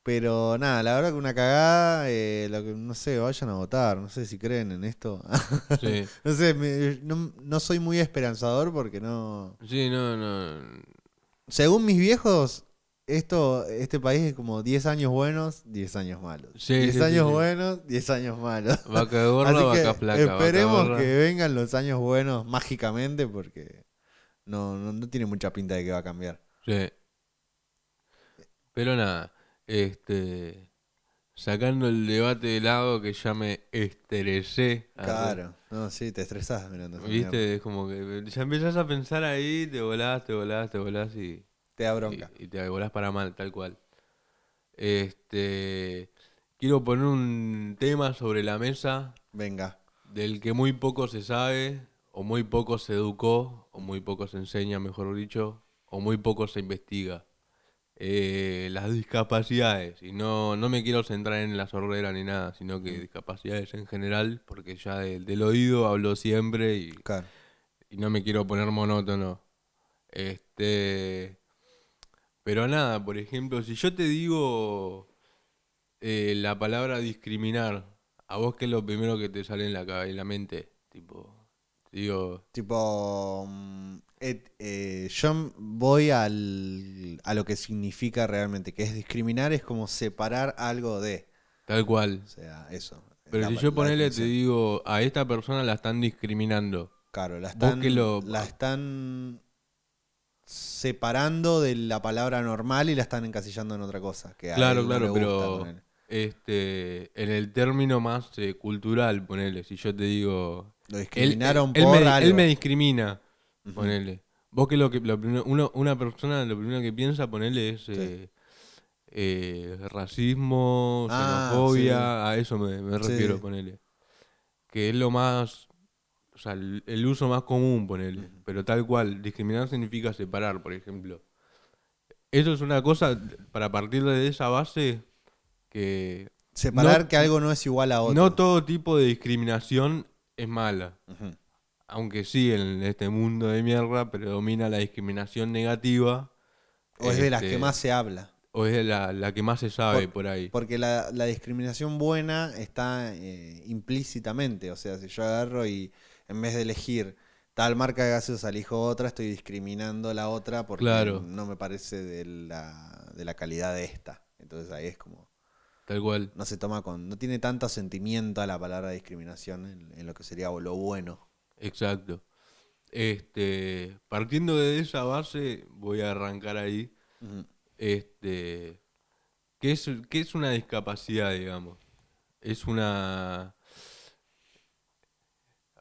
Pero nada, la verdad que una cagada, eh, lo que, no sé, vayan a votar, no sé si creen en esto. Sí. no sé, me- no, no soy muy esperanzador porque no... Sí, no, no. Según mis viejos, esto, este país es como 10 años buenos, 10 años malos. Sí, 10 sí, sí, años sí. buenos, 10 años malos. Vaca gorda, Así vaca que vaca esperemos gorda. que vengan los años buenos mágicamente porque no, no, no tiene mucha pinta de que va a cambiar. Sí. Pero nada, este. Sacando el debate de lado que ya me estresé. Claro, no, sí, te estresás mirando. ¿Viste? Es como que ya empezás a pensar ahí, te volás, te volás, te volás y, Te da bronca. y, y te volás para mal, tal cual. Este. Quiero poner un tema sobre la mesa Venga. del que muy poco se sabe, o muy poco se educó, o muy poco se enseña, mejor dicho, o muy poco se investiga. Eh, las discapacidades, y no, no me quiero centrar en la sordera ni nada, sino que discapacidades en general, porque ya del, del oído hablo siempre y, Claro. y no me quiero poner monótono. Este, pero nada, por ejemplo, si yo te digo eh, la palabra discriminar, ¿a vos qué es lo primero que te sale en la, cabe- en la mente? Tipo, digo, Tipo, mm, eh, yo voy al, a lo que significa realmente, que es discriminar, es como separar algo de. tal cual. O sea, eso. Pero La- si yo ponele, te digo, a esta persona la están discriminando. Claro, la están, que lo- la están separando de la palabra normal y la están encasillando en otra cosa. Que Claro, él no claro, pero gusta, este, en el término más eh, cultural, ponele, si yo te digo, Lo Él, discriminaron él por me, algo. él me discrimina, Ponele. Vos que lo que lo primero- uno- una persona lo primero que piensa, ponele, es eh, eh, racismo, Ah, xenofobia, a eso me, me Sí. refiero, ponele. Que es lo más, o sea, el, el uso más común, ponele. Pero tal cual, discriminar significa separar, por ejemplo. Eso es una cosa, para partir de esa base, que Separar no- que algo no es igual a otro. no todo tipo de discriminación es mala. Ujú. Aunque sí, en este mundo de mierda predomina la discriminación negativa. O es de las este, que más se habla. o es la, la que más se sabe por, ahí. Porque la, la discriminación buena está eh, implícitamente. O sea, si yo agarro y en vez de elegir tal marca de gaseosa elijo otra, estoy discriminando la otra porque Claro. no me parece de la, de la calidad de esta. Entonces ahí es como, Tal cual. no se toma con, no tiene tanto sentimiento a la palabra discriminación en, en lo que sería lo bueno. Exacto. Este, partiendo de esa base, voy a arrancar ahí. Este, ¿qué es, qué es una discapacidad, digamos? Es una...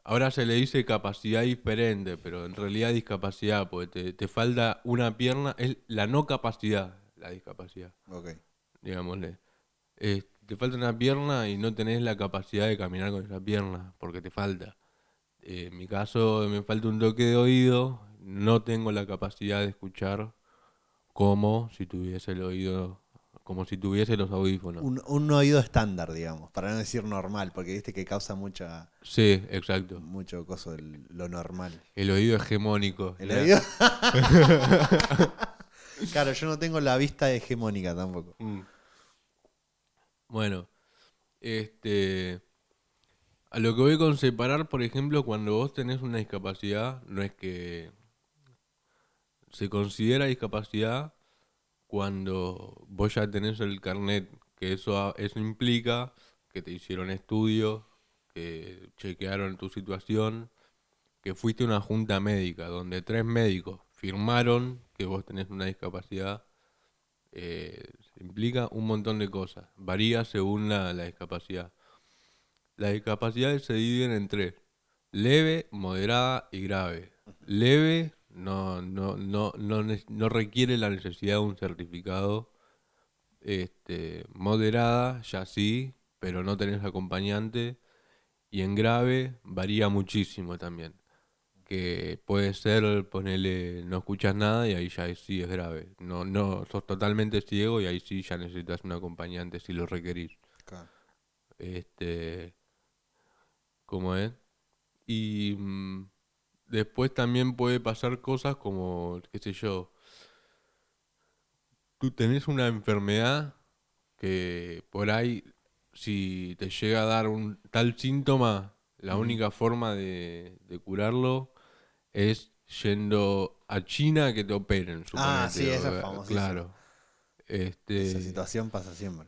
Ahora se le dice capacidad diferente, pero en realidad discapacidad, porque te, te falta una pierna, es la no capacidad, la discapacidad, Ok. digámosle. Te falta una pierna y no tenés la capacidad de caminar con esa pierna, porque te falta. Eh, en mi caso, me falta un toque de oído, no tengo la capacidad de escuchar como si tuviese el oído, como si tuviese los audífonos. Un, un oído estándar, digamos, para no decir normal, porque viste que causa mucha, Sí, exacto. mucho coso de lo normal. El oído hegemónico. ¿El oído? claro, yo no tengo la vista hegemónica tampoco. Mm. Bueno, este. A lo que voy con separar, por ejemplo, cuando vos tenés una discapacidad, no es que. Se considera discapacidad cuando vos ya tenés el carnet, que eso, eso implica que te hicieron estudios, que chequearon tu situación, que fuiste a una junta médica donde tres médicos firmaron que vos tenés una discapacidad eh, implica un montón de cosas. Varía según la, la discapacidad. Las discapacidades se dividen en tres. Leve, moderada y grave. Leve no, no, no, no, no requiere la necesidad de un certificado. Este, moderada, ya sí, pero no tenés acompañante. Y en grave varía muchísimo también. Que puede ser, ponele, no escuchas nada y ahí ya sí es grave. No, no, sos totalmente ciego y ahí sí ya necesitas un acompañante si lo requerís. Claro. Este, ¿cómo es? Y mm, después también puede pasar cosas como, qué sé yo, tú tenés una enfermedad que por ahí, si te llega a dar un tal síntoma, la única forma de, de curarlo es yendo a China a que te operen, Ah, suponete, sí, esa es o- famosísima. Claro. Este, Esa situación pasa siempre.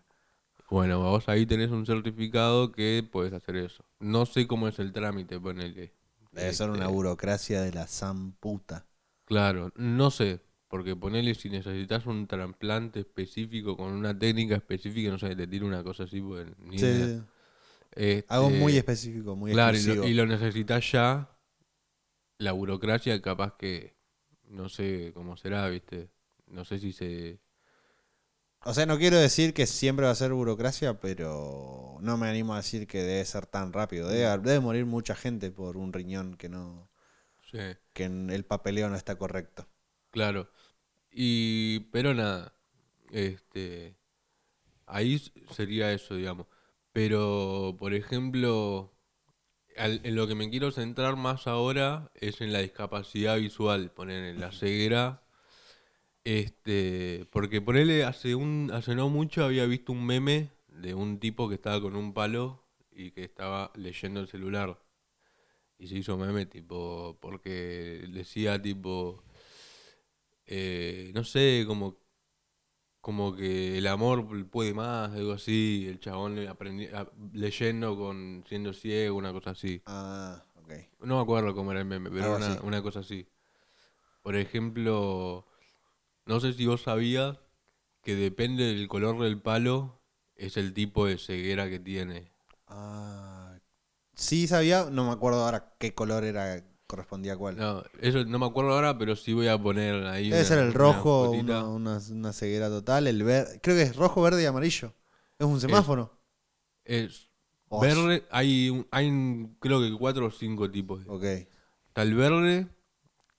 Bueno, vos ahí tenés un certificado que puedes hacer eso. No sé cómo es el trámite, ponele. Debe ser una Este, burocracia de la zamputa. Claro, no sé, porque ponele si necesitas un trasplante específico con una técnica específica, no sé, te tiro una cosa así, pues ni Sí, idea. Este, Algo muy específico, muy Claro, y lo, y lo necesitas ya, la burocracia capaz que, no sé cómo será, viste, no sé si se... O sea, no quiero decir que siempre va a ser burocracia, pero no me animo a decir que debe ser tan rápido. Debe, debe morir mucha gente por un riñón que no Sí. que el papeleo no está correcto. Claro. Y, pero nada, este, ahí sería eso, digamos. Pero, por ejemplo, al- en lo que me quiero centrar más ahora es en la discapacidad visual, poner en la ceguera. Este, porque ponele, hace un, hace no mucho había visto un meme de un tipo que estaba con un palo y que estaba leyendo el celular. Y se hizo meme tipo, porque decía tipo, eh, no sé, como, como que el amor puede más, algo así, el chabón le aprendi- a- leyendo con siendo ciego, una cosa así. Ah, ok. No me acuerdo cómo era el meme, pero una, una cosa así. Por ejemplo, no sé si vos sabías que depende del color del palo, es el tipo de ceguera que tiene. Ah, sí sabía, no me acuerdo ahora qué color era, correspondía a cuál. No, eso no me acuerdo ahora, pero sí voy a poner ahí. Debe una- ser el rojo, una, una- una ceguera total, el verde, creo que es rojo, verde y amarillo. Es un semáforo. Es Oh, verde, hay, hay creo que cuatro o cinco tipos. Ok. Está el verde,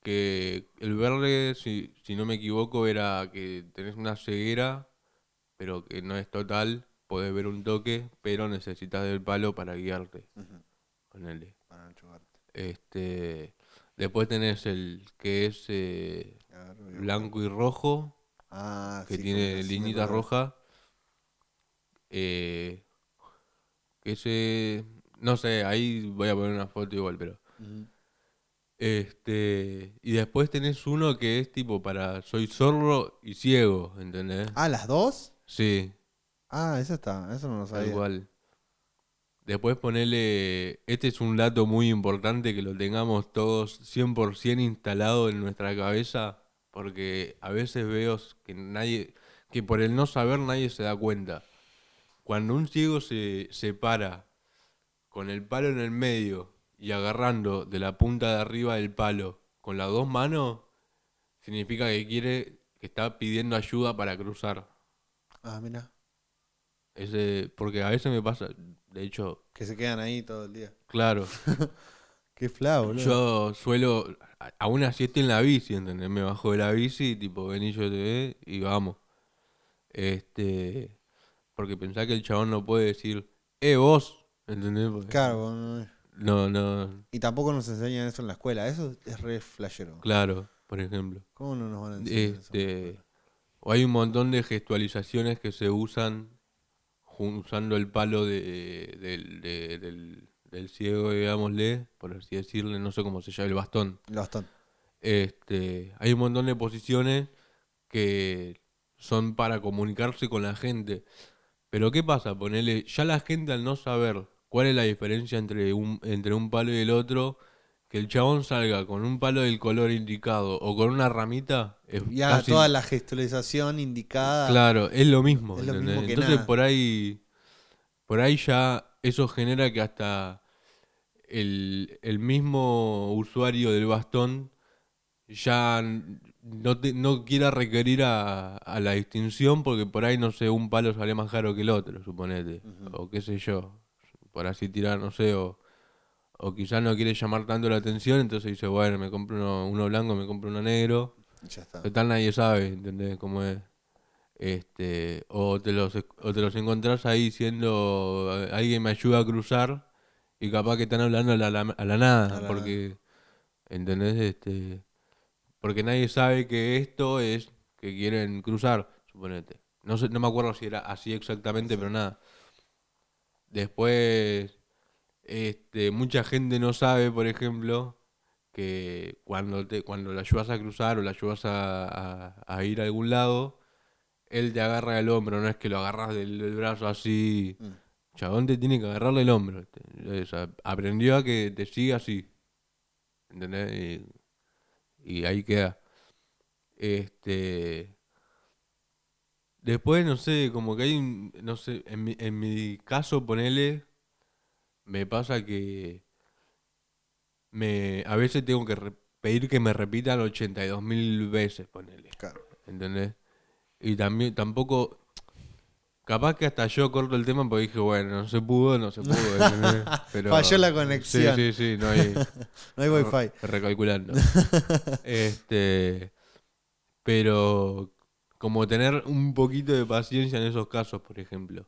que el verde, si, si no me equivoco, era que tenés una ceguera, pero que no es total, podés ver un toque, pero necesitas del palo para guiarte. Ujú, Ponele. para no chocarte. Este, después tenés el que es eh, ver, blanco y rojo, Ah, que sí, tiene liñita roja. Eh, que se. No sé, ahí voy a poner una foto igual, pero. Este. Y después tenés uno que es tipo para. Soy sordo y ciego, ¿entendés? Ah, ¿las dos? Sí, Ah, esa está, eso no lo sabía. cual. Después ponele. Este es un dato muy importante que lo tengamos todos 100% instalado en nuestra cabeza. Porque a veces veo que nadie. Que por el no saber nadie se da cuenta. Cuando un ciego se, se para con el palo en el medio y agarrando de la punta de arriba del palo con las dos manos, significa que quiere, que está pidiendo ayuda para cruzar. Ah, mira, Ese, porque a veces me pasa, de hecho, que se quedan ahí todo el día. claro, Qué flau, yo suelo, aún así estoy en la bici, ¿entendés? Me bajo de la bici, tipo, vení yo te ve y vamos. Este, porque pensá que el chabón no puede decir, eh, vos, ¿entendés? Porque Claro, no- No, no, y tampoco nos enseñan eso en la escuela. Eso es re flashero. claro, por ejemplo. ¿Cómo no nos van a enseñar eso? Este, o hay un montón de gestualizaciones que se usan usando el palo de- del, del ciego, digámosle, por así decirle, no sé cómo se llama, el bastón. El bastón. Este, hay un montón de posiciones que son para comunicarse con la gente. Pero ¿qué pasa? Ponele, ya la gente al no saber cuál es la diferencia entre un, entre un palo y el otro, que el chabón salga con un palo del color indicado o con una ramita, es Ya casi- toda la gestualización indicada. Claro, es lo mismo. Es lo ¿entendés? mismo que Entonces nada. por ahí, por ahí ya eso genera que hasta el, el mismo usuario del bastón ya no, te- no quiera requerir a, a la distinción porque por ahí, no sé, un palo sale más caro que el otro, suponete. O qué sé yo. Por así tirar, no sé, o, o quizás no quiere llamar tanto la atención, entonces dice, bueno, me compro uno, uno blanco, me compro uno negro. Ya está. Total nadie sabe, ¿entendés? Cómo es. Este, o te los o te los encontrás ahí diciendo "Eh, alguien me ayuda a cruzar y capaz que están hablando a la, a la nada, A la porque ¿entendés? Este, porque nadie sabe que esto es que quieren cruzar, suponete. No sé, no me acuerdo si era así exactamente, pero nada. Después este, mucha gente no sabe, por ejemplo, que cuando te, cuando la ayudas a cruzar o la ayudas a, a- a ir a algún lado, él te agarra el hombro, no es que lo agarras del, del brazo así. Mm. Chabón te tiene que agarrarle el hombro. ¿viste? O sea, aprendió a que te siga así. ¿Entendés? Y, y ahí queda. Este. Después, no sé, como que hay un. No sé, en mi, en mi caso, ponele. Me pasa que. Me, a veces tengo que re- pedir que me repitan 82 mil veces, ponele. Claro. ¿Entendés? Y también, tampoco. Capaz que hasta yo corto el tema porque dije, bueno, no se pudo, no se pudo. ¿entendés? Pero, Falló la conexión. Sí, sí, sí, no hay. No hay wifi. Recalculando. este. Pero. Como tener un poquito de paciencia en esos casos, por ejemplo.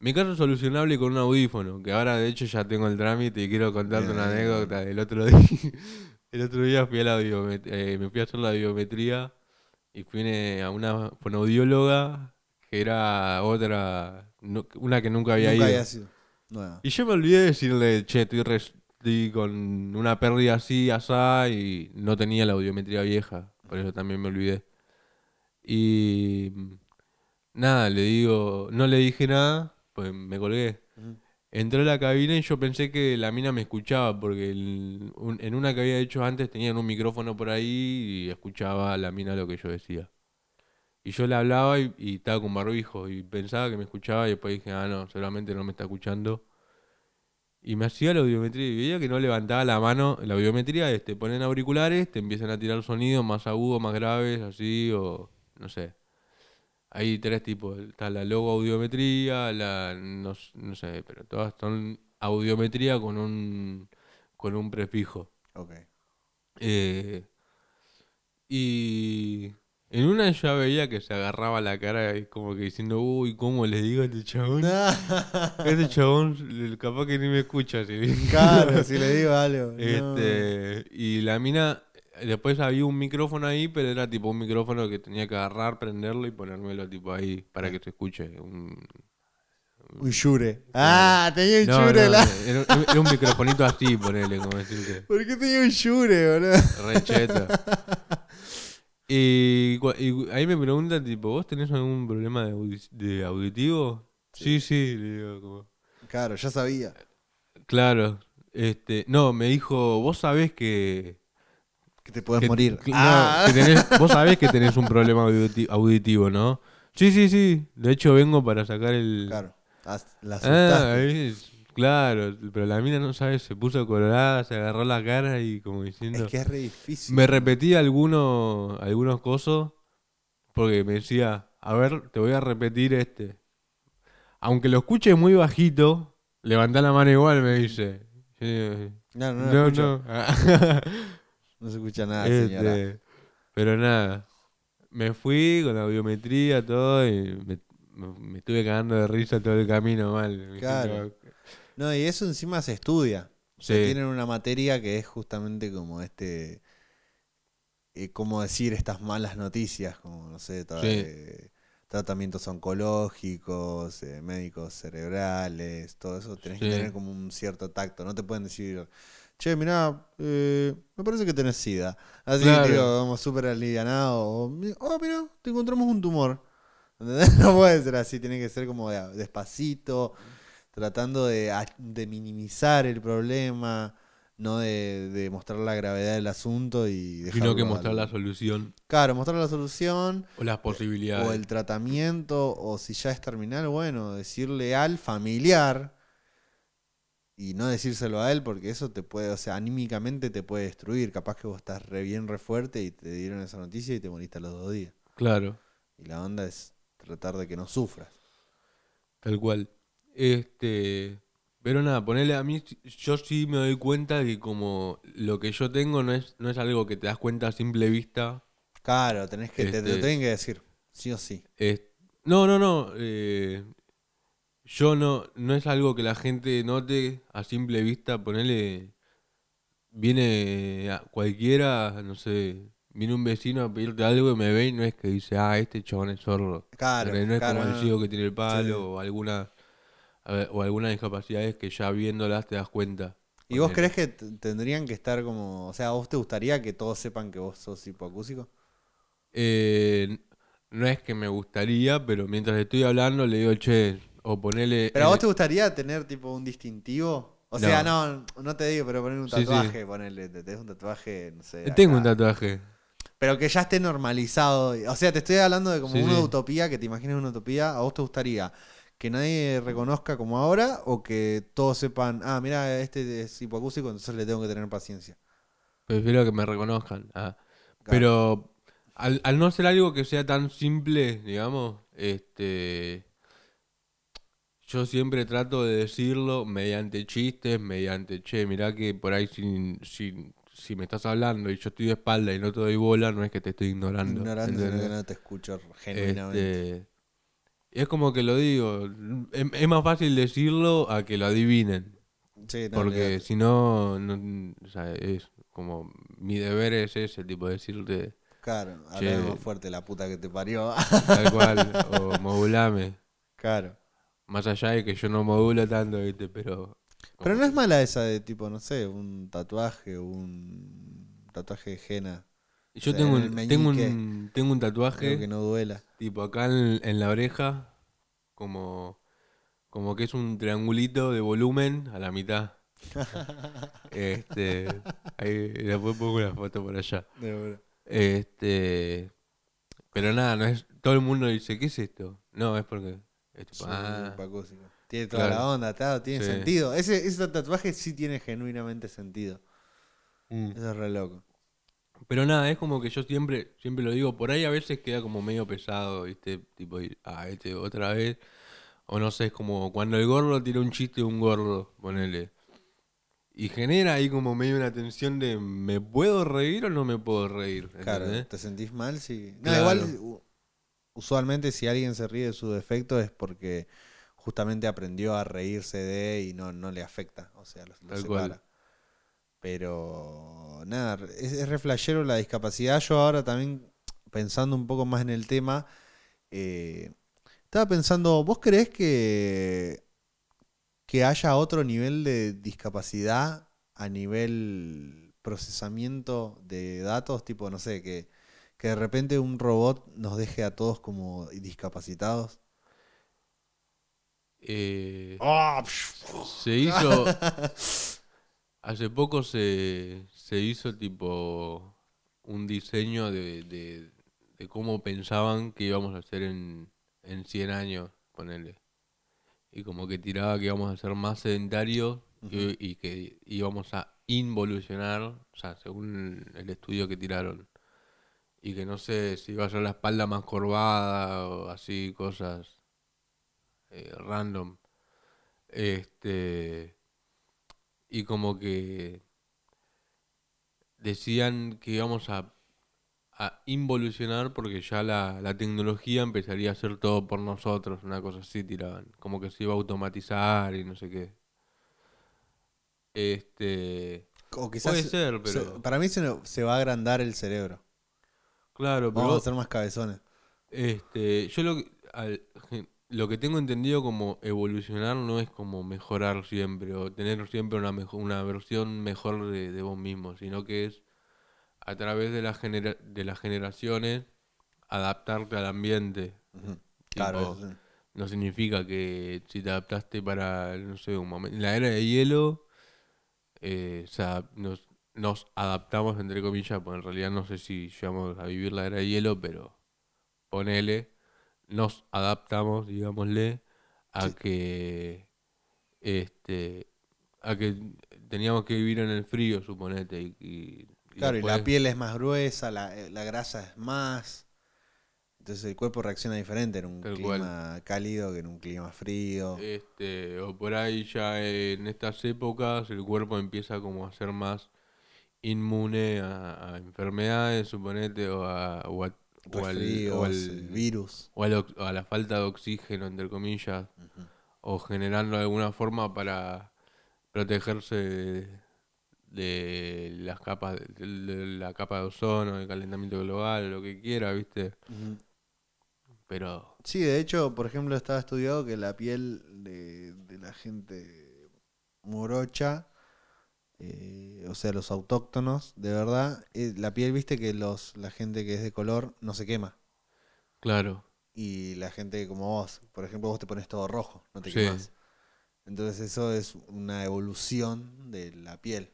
Mi caso es solucionable con un audífono, que ahora de hecho ya tengo el trámite y quiero contarte una anécdota del otro día. El otro día fui a la eh, me fui a hacer la biometría y fui ne- a una fonoaudióloga que era otra, no- una que nunca había Nunca ido. había sido. Y yo me olvidé de decirle, che, estoy, re- estoy con una pérdida así, asá, y no tenía la audiometría vieja, por eso también me olvidé. Y mm, nada, le digo, no le dije nada, pues me colgué. Entré a la cabina y yo pensé que la mina me escuchaba, porque el- un- en una que había hecho antes tenían un micrófono por ahí y escuchaba a la mina lo que yo decía. Y yo le hablaba y, y estaba con barbijo y pensaba que me escuchaba y después dije, ah, no, seguramente no me está escuchando. Y me hacía la audiometría y veía que no levantaba la mano. La audiometría es, te ponen auriculares, te empiezan a tirar sonidos más agudos, más graves, así, o no sé. Hay tres tipos. Está la logo audiometría, la no, no sé, pero todas son audiometría con un con un prefijo. Ok. Eh, y en una ya veía que se agarraba la cara y como que diciendo, uy, ¿cómo le digo a este chabón? Este chabón capaz que ni me escucha. si- claro, si le digo algo. no. Este, y la mina después había un micrófono ahí, pero era tipo un micrófono que tenía que agarrar, prenderlo y ponérmelo tipo ahí para que se escuche. Un, Un Shure. Ah, tenía un No, Shure. no, la- era, era un microfonito así, ponele, como decirte. ¿Por qué tenía un Shure, boludo? Re cheto. Y, ahí me preguntan, tipo, ¿vos tenés algún problema de, audi- de auditivo? Sí, sí, le digo, como, Claro, ya sabía. claro. Este, no, me dijo, vos sabés que... Que te que- morir. que- no, ah, que tenés- vos sabés que tenés un problema auditi- auditivo, ¿no? Sí, sí, sí. De hecho, vengo para sacar el... claro. La Ah, es- claro. Pero la mina no sabe, se puso colorada, se agarró la cara y como diciendo... es que es re difícil. Me repetí algunos, algunos cosos porque me decía, a ver, te voy a repetir este. Aunque lo escuche muy bajito, levantá la mano igual, me dice. No, no, no, No, no. No se escucha nada, señora. Este, pero nada, me fui con la biometría, todo, y me, me- me estuve cagando de risa todo el camino mal. Claro. No, y eso encima se estudia. Sí. Tienen una materia que es justamente como este. eh, cómo decir estas malas noticias, como no sé, tra- Sí. eh, tratamientos oncológicos, eh, médicos cerebrales, todo eso. Tenés que tener como un cierto tacto. No te pueden decir, che, mirá, eh, me parece que tenés sida. Así, Claro. digo, como súper alivianado. O, "Mi- oh, mirá, te encontramos un tumor. No puede ser así, tiene que ser como de- despacito, tratando de, minimizar el problema, no de, de mostrar la gravedad del asunto y Sino que mostrar la solución Claro, mostrar la solución o las posibilidades. o el tratamiento, o si ya es terminal, bueno, decirle al familiar y no decírselo a él porque eso te puede, o sea, anímicamente te puede destruir. Capaz que vos estás re bien, re fuerte y te dieron esa noticia y te moriste a los dos días. Claro. Y la onda es tratar de que no sufras. Tal cual. Este, pero nada, ponele a mí, yo sí me doy cuenta que como lo que yo tengo no es, no es algo que te das cuenta a simple vista. Claro, tenés que, te, te lo Este- tienen que decir, sí o sí. Es- no, no, no. eh, yo no, no es algo que la gente note a simple vista. Ponele, viene a- cualquiera, no sé, viene un vecino a pedirte algo y me ve y no es que dice, ah, este chabón es sordo. Claro, Pero no es claro, como el ciego que tiene el palo Sí. o alguna ver, o algunas discapacidades que ya viéndolas te das cuenta. ¿Y vos crees que tendrían que estar como, o sea, ¿a vos te gustaría que todos sepan que vos sos hipoacúsico? Eh, no es que me gustaría, pero mientras estoy hablando le digo, che, o. ¿Pero a vos te gustaría tener tipo un distintivo? O sea, no, no te digo, pero poner un Sí, sí. tatuaje, ponerle, te tenés un tatuaje, no sé. Tengo acá. un tatuaje. Pero que ya esté normalizado. O sea, te estoy hablando de como Sí, una sí. utopía, que te imagines una utopía. ¿A vos te gustaría que nadie reconozca como ahora o que todos sepan, ah, mira, este es hipoacústico, entonces le tengo que tener paciencia? Prefiero que me reconozcan. ah. Claro. Pero al, al no ser algo que sea tan simple, digamos, este... Yo siempre trato de decirlo mediante chistes, mediante, che, mirá que por ahí si, si, si me estás hablando y yo estoy de espalda y no te doy bola, no es que te estoy ignorando. Ignorando, sino que no te escucho genuinamente. Este, es como que lo digo, es, es más fácil decirlo a que lo adivinen, Sí, no, porque si no, no, o sea, es como mi deber es ese tipo de decirte Claro, hablar más fuerte la puta que te parió. tal cual o modulame, claro. Más allá de que yo no modulo tanto, ¿viste? pero Pero no es mala esa de tipo, no sé, un tatuaje, un tatuaje de henna. yo o sea, tengo un, tengo un tengo un tatuaje que no duela. tipo acá en, en la oreja como como que es un triangulito de volumen a la mitad. Este, ahí después pongo una foto por allá. De. Este, pero nada, no es todo el mundo dice, ¿qué es esto? No, es porque es tipo, ah. Tiene toda claro. la onda, claro, tiene Sí. sentido. Ese, ese tatuaje sí tiene genuinamente sentido. mm. Eso es re loco. Pero nada, es como que yo siempre siempre lo digo, por ahí a veces queda como medio pesado, ¿viste? Tipo, ir, ah, este otra vez o no sé, es como cuando el gordo tira un chiste de un gordo, ponele. Y genera ahí como medio una tensión de ¿me puedo reír o no me puedo reír? Claro, ¿entendés? ¿te sentís mal? Sí. No, Claro. igual, u- usualmente si alguien se ríe de su defecto es porque justamente aprendió a reírse de y no, no le afecta. O sea, lo, lo separa. Pero nada, es, es re flashero la discapacidad. Yo ahora también, pensando un poco más en el tema, eh, estaba pensando, ¿vos creés que, que haya otro nivel de discapacidad a nivel procesamiento de datos? Tipo, no sé, que, que de repente un robot nos deje a todos como discapacitados. Eh, ¡Ah! se hizo. Hace poco se, se hizo tipo un diseño de, de, de cómo pensaban que íbamos a hacer en, en 100 años, ponele. Y como que tiraba que íbamos a ser más sedentarios y, y que íbamos a involucionar, o sea, según el estudio que tiraron. Y que no sé si iba a ser la espalda más corvada o así, cosas eh, random. Este. Y como que decían que íbamos a, a involucionar porque ya la, la tecnología empezaría a hacer todo por nosotros, una cosa así tiraban. Como que se iba a automatizar y no sé qué. Este. O quizás Puede se- ser, se- pero. para mí se, se va a agrandar el cerebro. Claro, pero. Vamos a ser más cabezones. Este, yo lo que, al- lo que tengo entendido como evolucionar no es como mejorar siempre o tener siempre una, mejo- una versión mejor de, de vos mismo, sino que es a través de, las genera- de las generaciones adaptarte al ambiente. Claro, Tipo, eso sí. no significa que si te adaptaste para, no sé, un momento. En la era de hielo, eh, o sea, nos, nos adaptamos, entre comillas, pues en realidad no sé si llegamos a vivir la era de hielo, pero ponele, nos adaptamos, digámosle, a Sí. que, este, a que teníamos que vivir en el frío, suponete, y, y- Claro, y la piel es más gruesa, la, eh, la grasa es más. Entonces el cuerpo reacciona diferente en un Tal cual. clima cálido que en un clima frío. Este, o por ahí ya en estas épocas el cuerpo empieza como a ser más inmune a, a enfermedades, suponete, o a, o a- o al- o al- virus. o al a la falta de oxígeno, entre comillas, o generando alguna forma para protegerse de, de las capas, de, de la capa de ozono, del calentamiento global, lo que quiera, ¿viste? Pero Sí, de hecho, por ejemplo, estaba estudiado que la piel de, de la gente morocha, eh, o sea, los autóctonos, de verdad, eh, la piel, viste que los, la gente que es de color no se quema. claro, Y la gente como vos, por ejemplo, vos te pones todo rojo, no te Sí. quemas. Entonces eso es una evolución de la piel.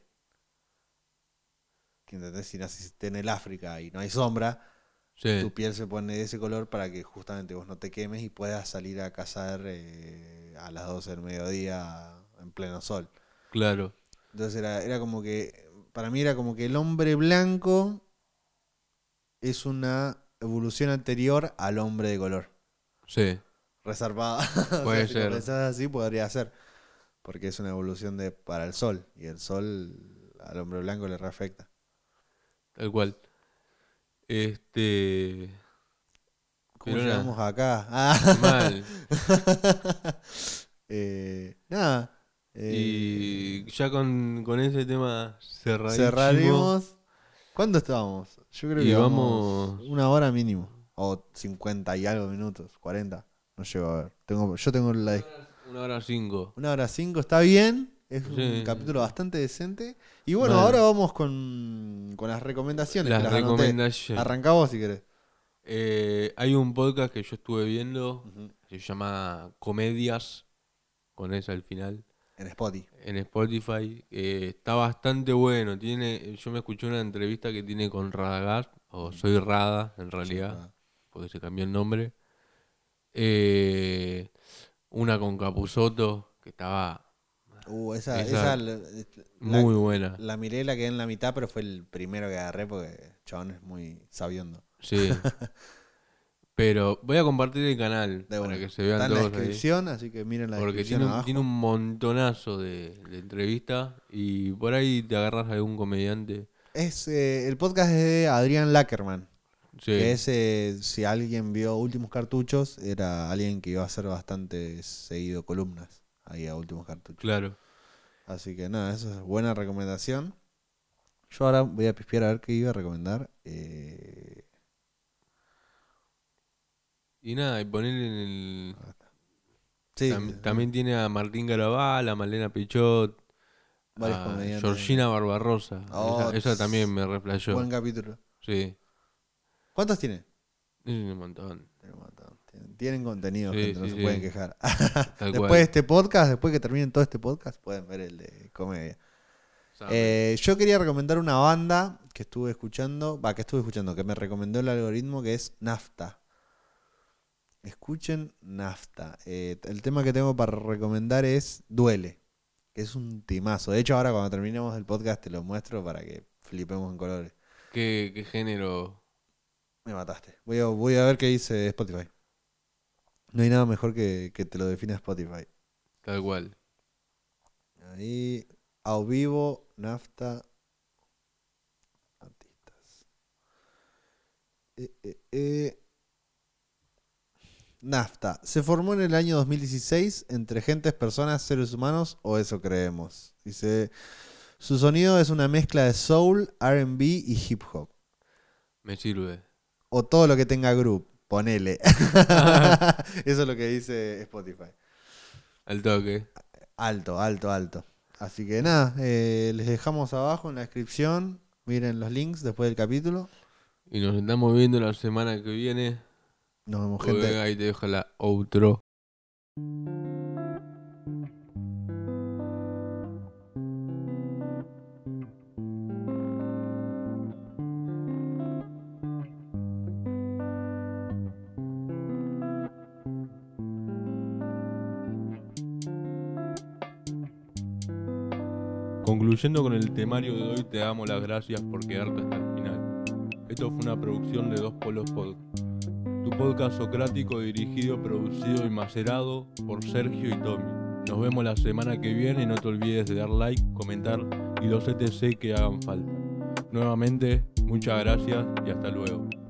Que, ¿Entendés? Si naciste en el África y no hay sombra, sí, tu piel se pone de ese color para que justamente vos no te quemes y puedas salir a cazar eh, a las 12 del mediodía en pleno sol. claro, Entonces era, era como que, para mí era como que el hombre blanco es una evolución anterior al hombre de color. sí, Resarpada. O Puede sea, si lo ser. pensás así, podría ser. Porque es una evolución de para el sol. Y el sol al hombre blanco le reafecta. tal cual. Este. ¿Cómo llegamos acá? Ah. Mal. Eh, nada. Eh, Y ya con, con ese tema cerradísimo. cerraremos. ¿Cuándo estábamos? Yo creo Y que vamos- una hora mínimo. O 50 y algo minutos. 40. No llego a ver. Tengo, yo tengo la, Una hora cinco. Una hora cinco está bien. Es un Sí. capítulo bastante decente. Y bueno, ahora vamos con, con las recomendaciones. Las las recomendaciones. Arrancá vos si querés. Eh, hay un podcast que yo estuve viendo. Se llama Comedias. Con esa al final. En Spotify. En Spotify. Eh, está bastante bueno. Tiene, yo me escuché una entrevista que tiene con Radagast. O Soy Rada, en realidad. porque se cambió el nombre. Eh, una con Capuzoto, que estaba Uh, esa, Esa- esa la, muy buena. la miré, la quedé en la mitad, pero fue el primero que agarré porque chabón es muy sabiondo. Sí. Pero voy a compartir el canal De para que se vean Está en la todos ahí. descripción, así que miren la Porque descripción tiene un, abajo. tiene un montonazo de, de entrevistas y por ahí te agarras a algún comediante. Es, eh, el podcast es de Adrián Lackerman. Sí, Que es, eh, si alguien vio Últimos Cartuchos, era alguien que iba a hacer bastante seguido columnas ahí a Últimos Cartuchos. claro. Así que nada, eso es buena recomendación. Yo ahora voy a pispear a ver qué iba a recomendar. Eh, Y nada, y ponerle en el... sí, Tam- también tiene a Martín Garabal, a Malena Pichot, varios a comediantes. Georgina Barbarosa. Oh, esa, esa también me reflejó. Buen capítulo. Sí, ¿Cuántos tiene? un montón. Tienen un montón. Tienen, tienen contenido, Sí, gente, no se pueden quejar. Después cual. de este podcast, después que terminen todo este podcast, pueden ver el de comedia. Eh, yo quería recomendar una banda que estuve escuchando, va, que estuve escuchando, que me recomendó el algoritmo, que es Nafta. Escuchen Nafta. Eh, el tema que tengo para recomendar es Duele, que es un timazo. De hecho, ahora cuando terminemos el podcast te lo muestro para que flipemos en colores. ¿Qué, qué género? Me mataste. Voy a, voy a ver qué dice Spotify. No hay nada mejor que, que te lo defina Spotify. Tal cual. Ahí, a vivo, nafta, artistas. Eh, eh, eh. Nafta. Se formó en el año 2016 entre gentes, personas, seres humanos, o eso creemos. Dice, su sonido es una mezcla de soul, RB y hip hop. Me sirve. O todo lo que tenga group, ponele. eso es lo que dice Spotify. Al toque. Alto, alto, alto. Así que nada, eh, les dejamos abajo en la descripción. Miren los links después del capítulo. Y nos estamos viendo la semana que viene. Nos vemos, Uy, gente. Ahí te dejo la outro. Concluyendo con el temario de hoy, te damos las gracias por quedarte hasta el final. Esto fue una producción de Dos Polos Podcast. Tu podcast socrático dirigido, producido y macerado por Sergio y Tommy. Nos vemos la semana que viene y no te olvides de dar like, comentar y los ETC que hagan falta. Nuevamente, muchas gracias y hasta luego.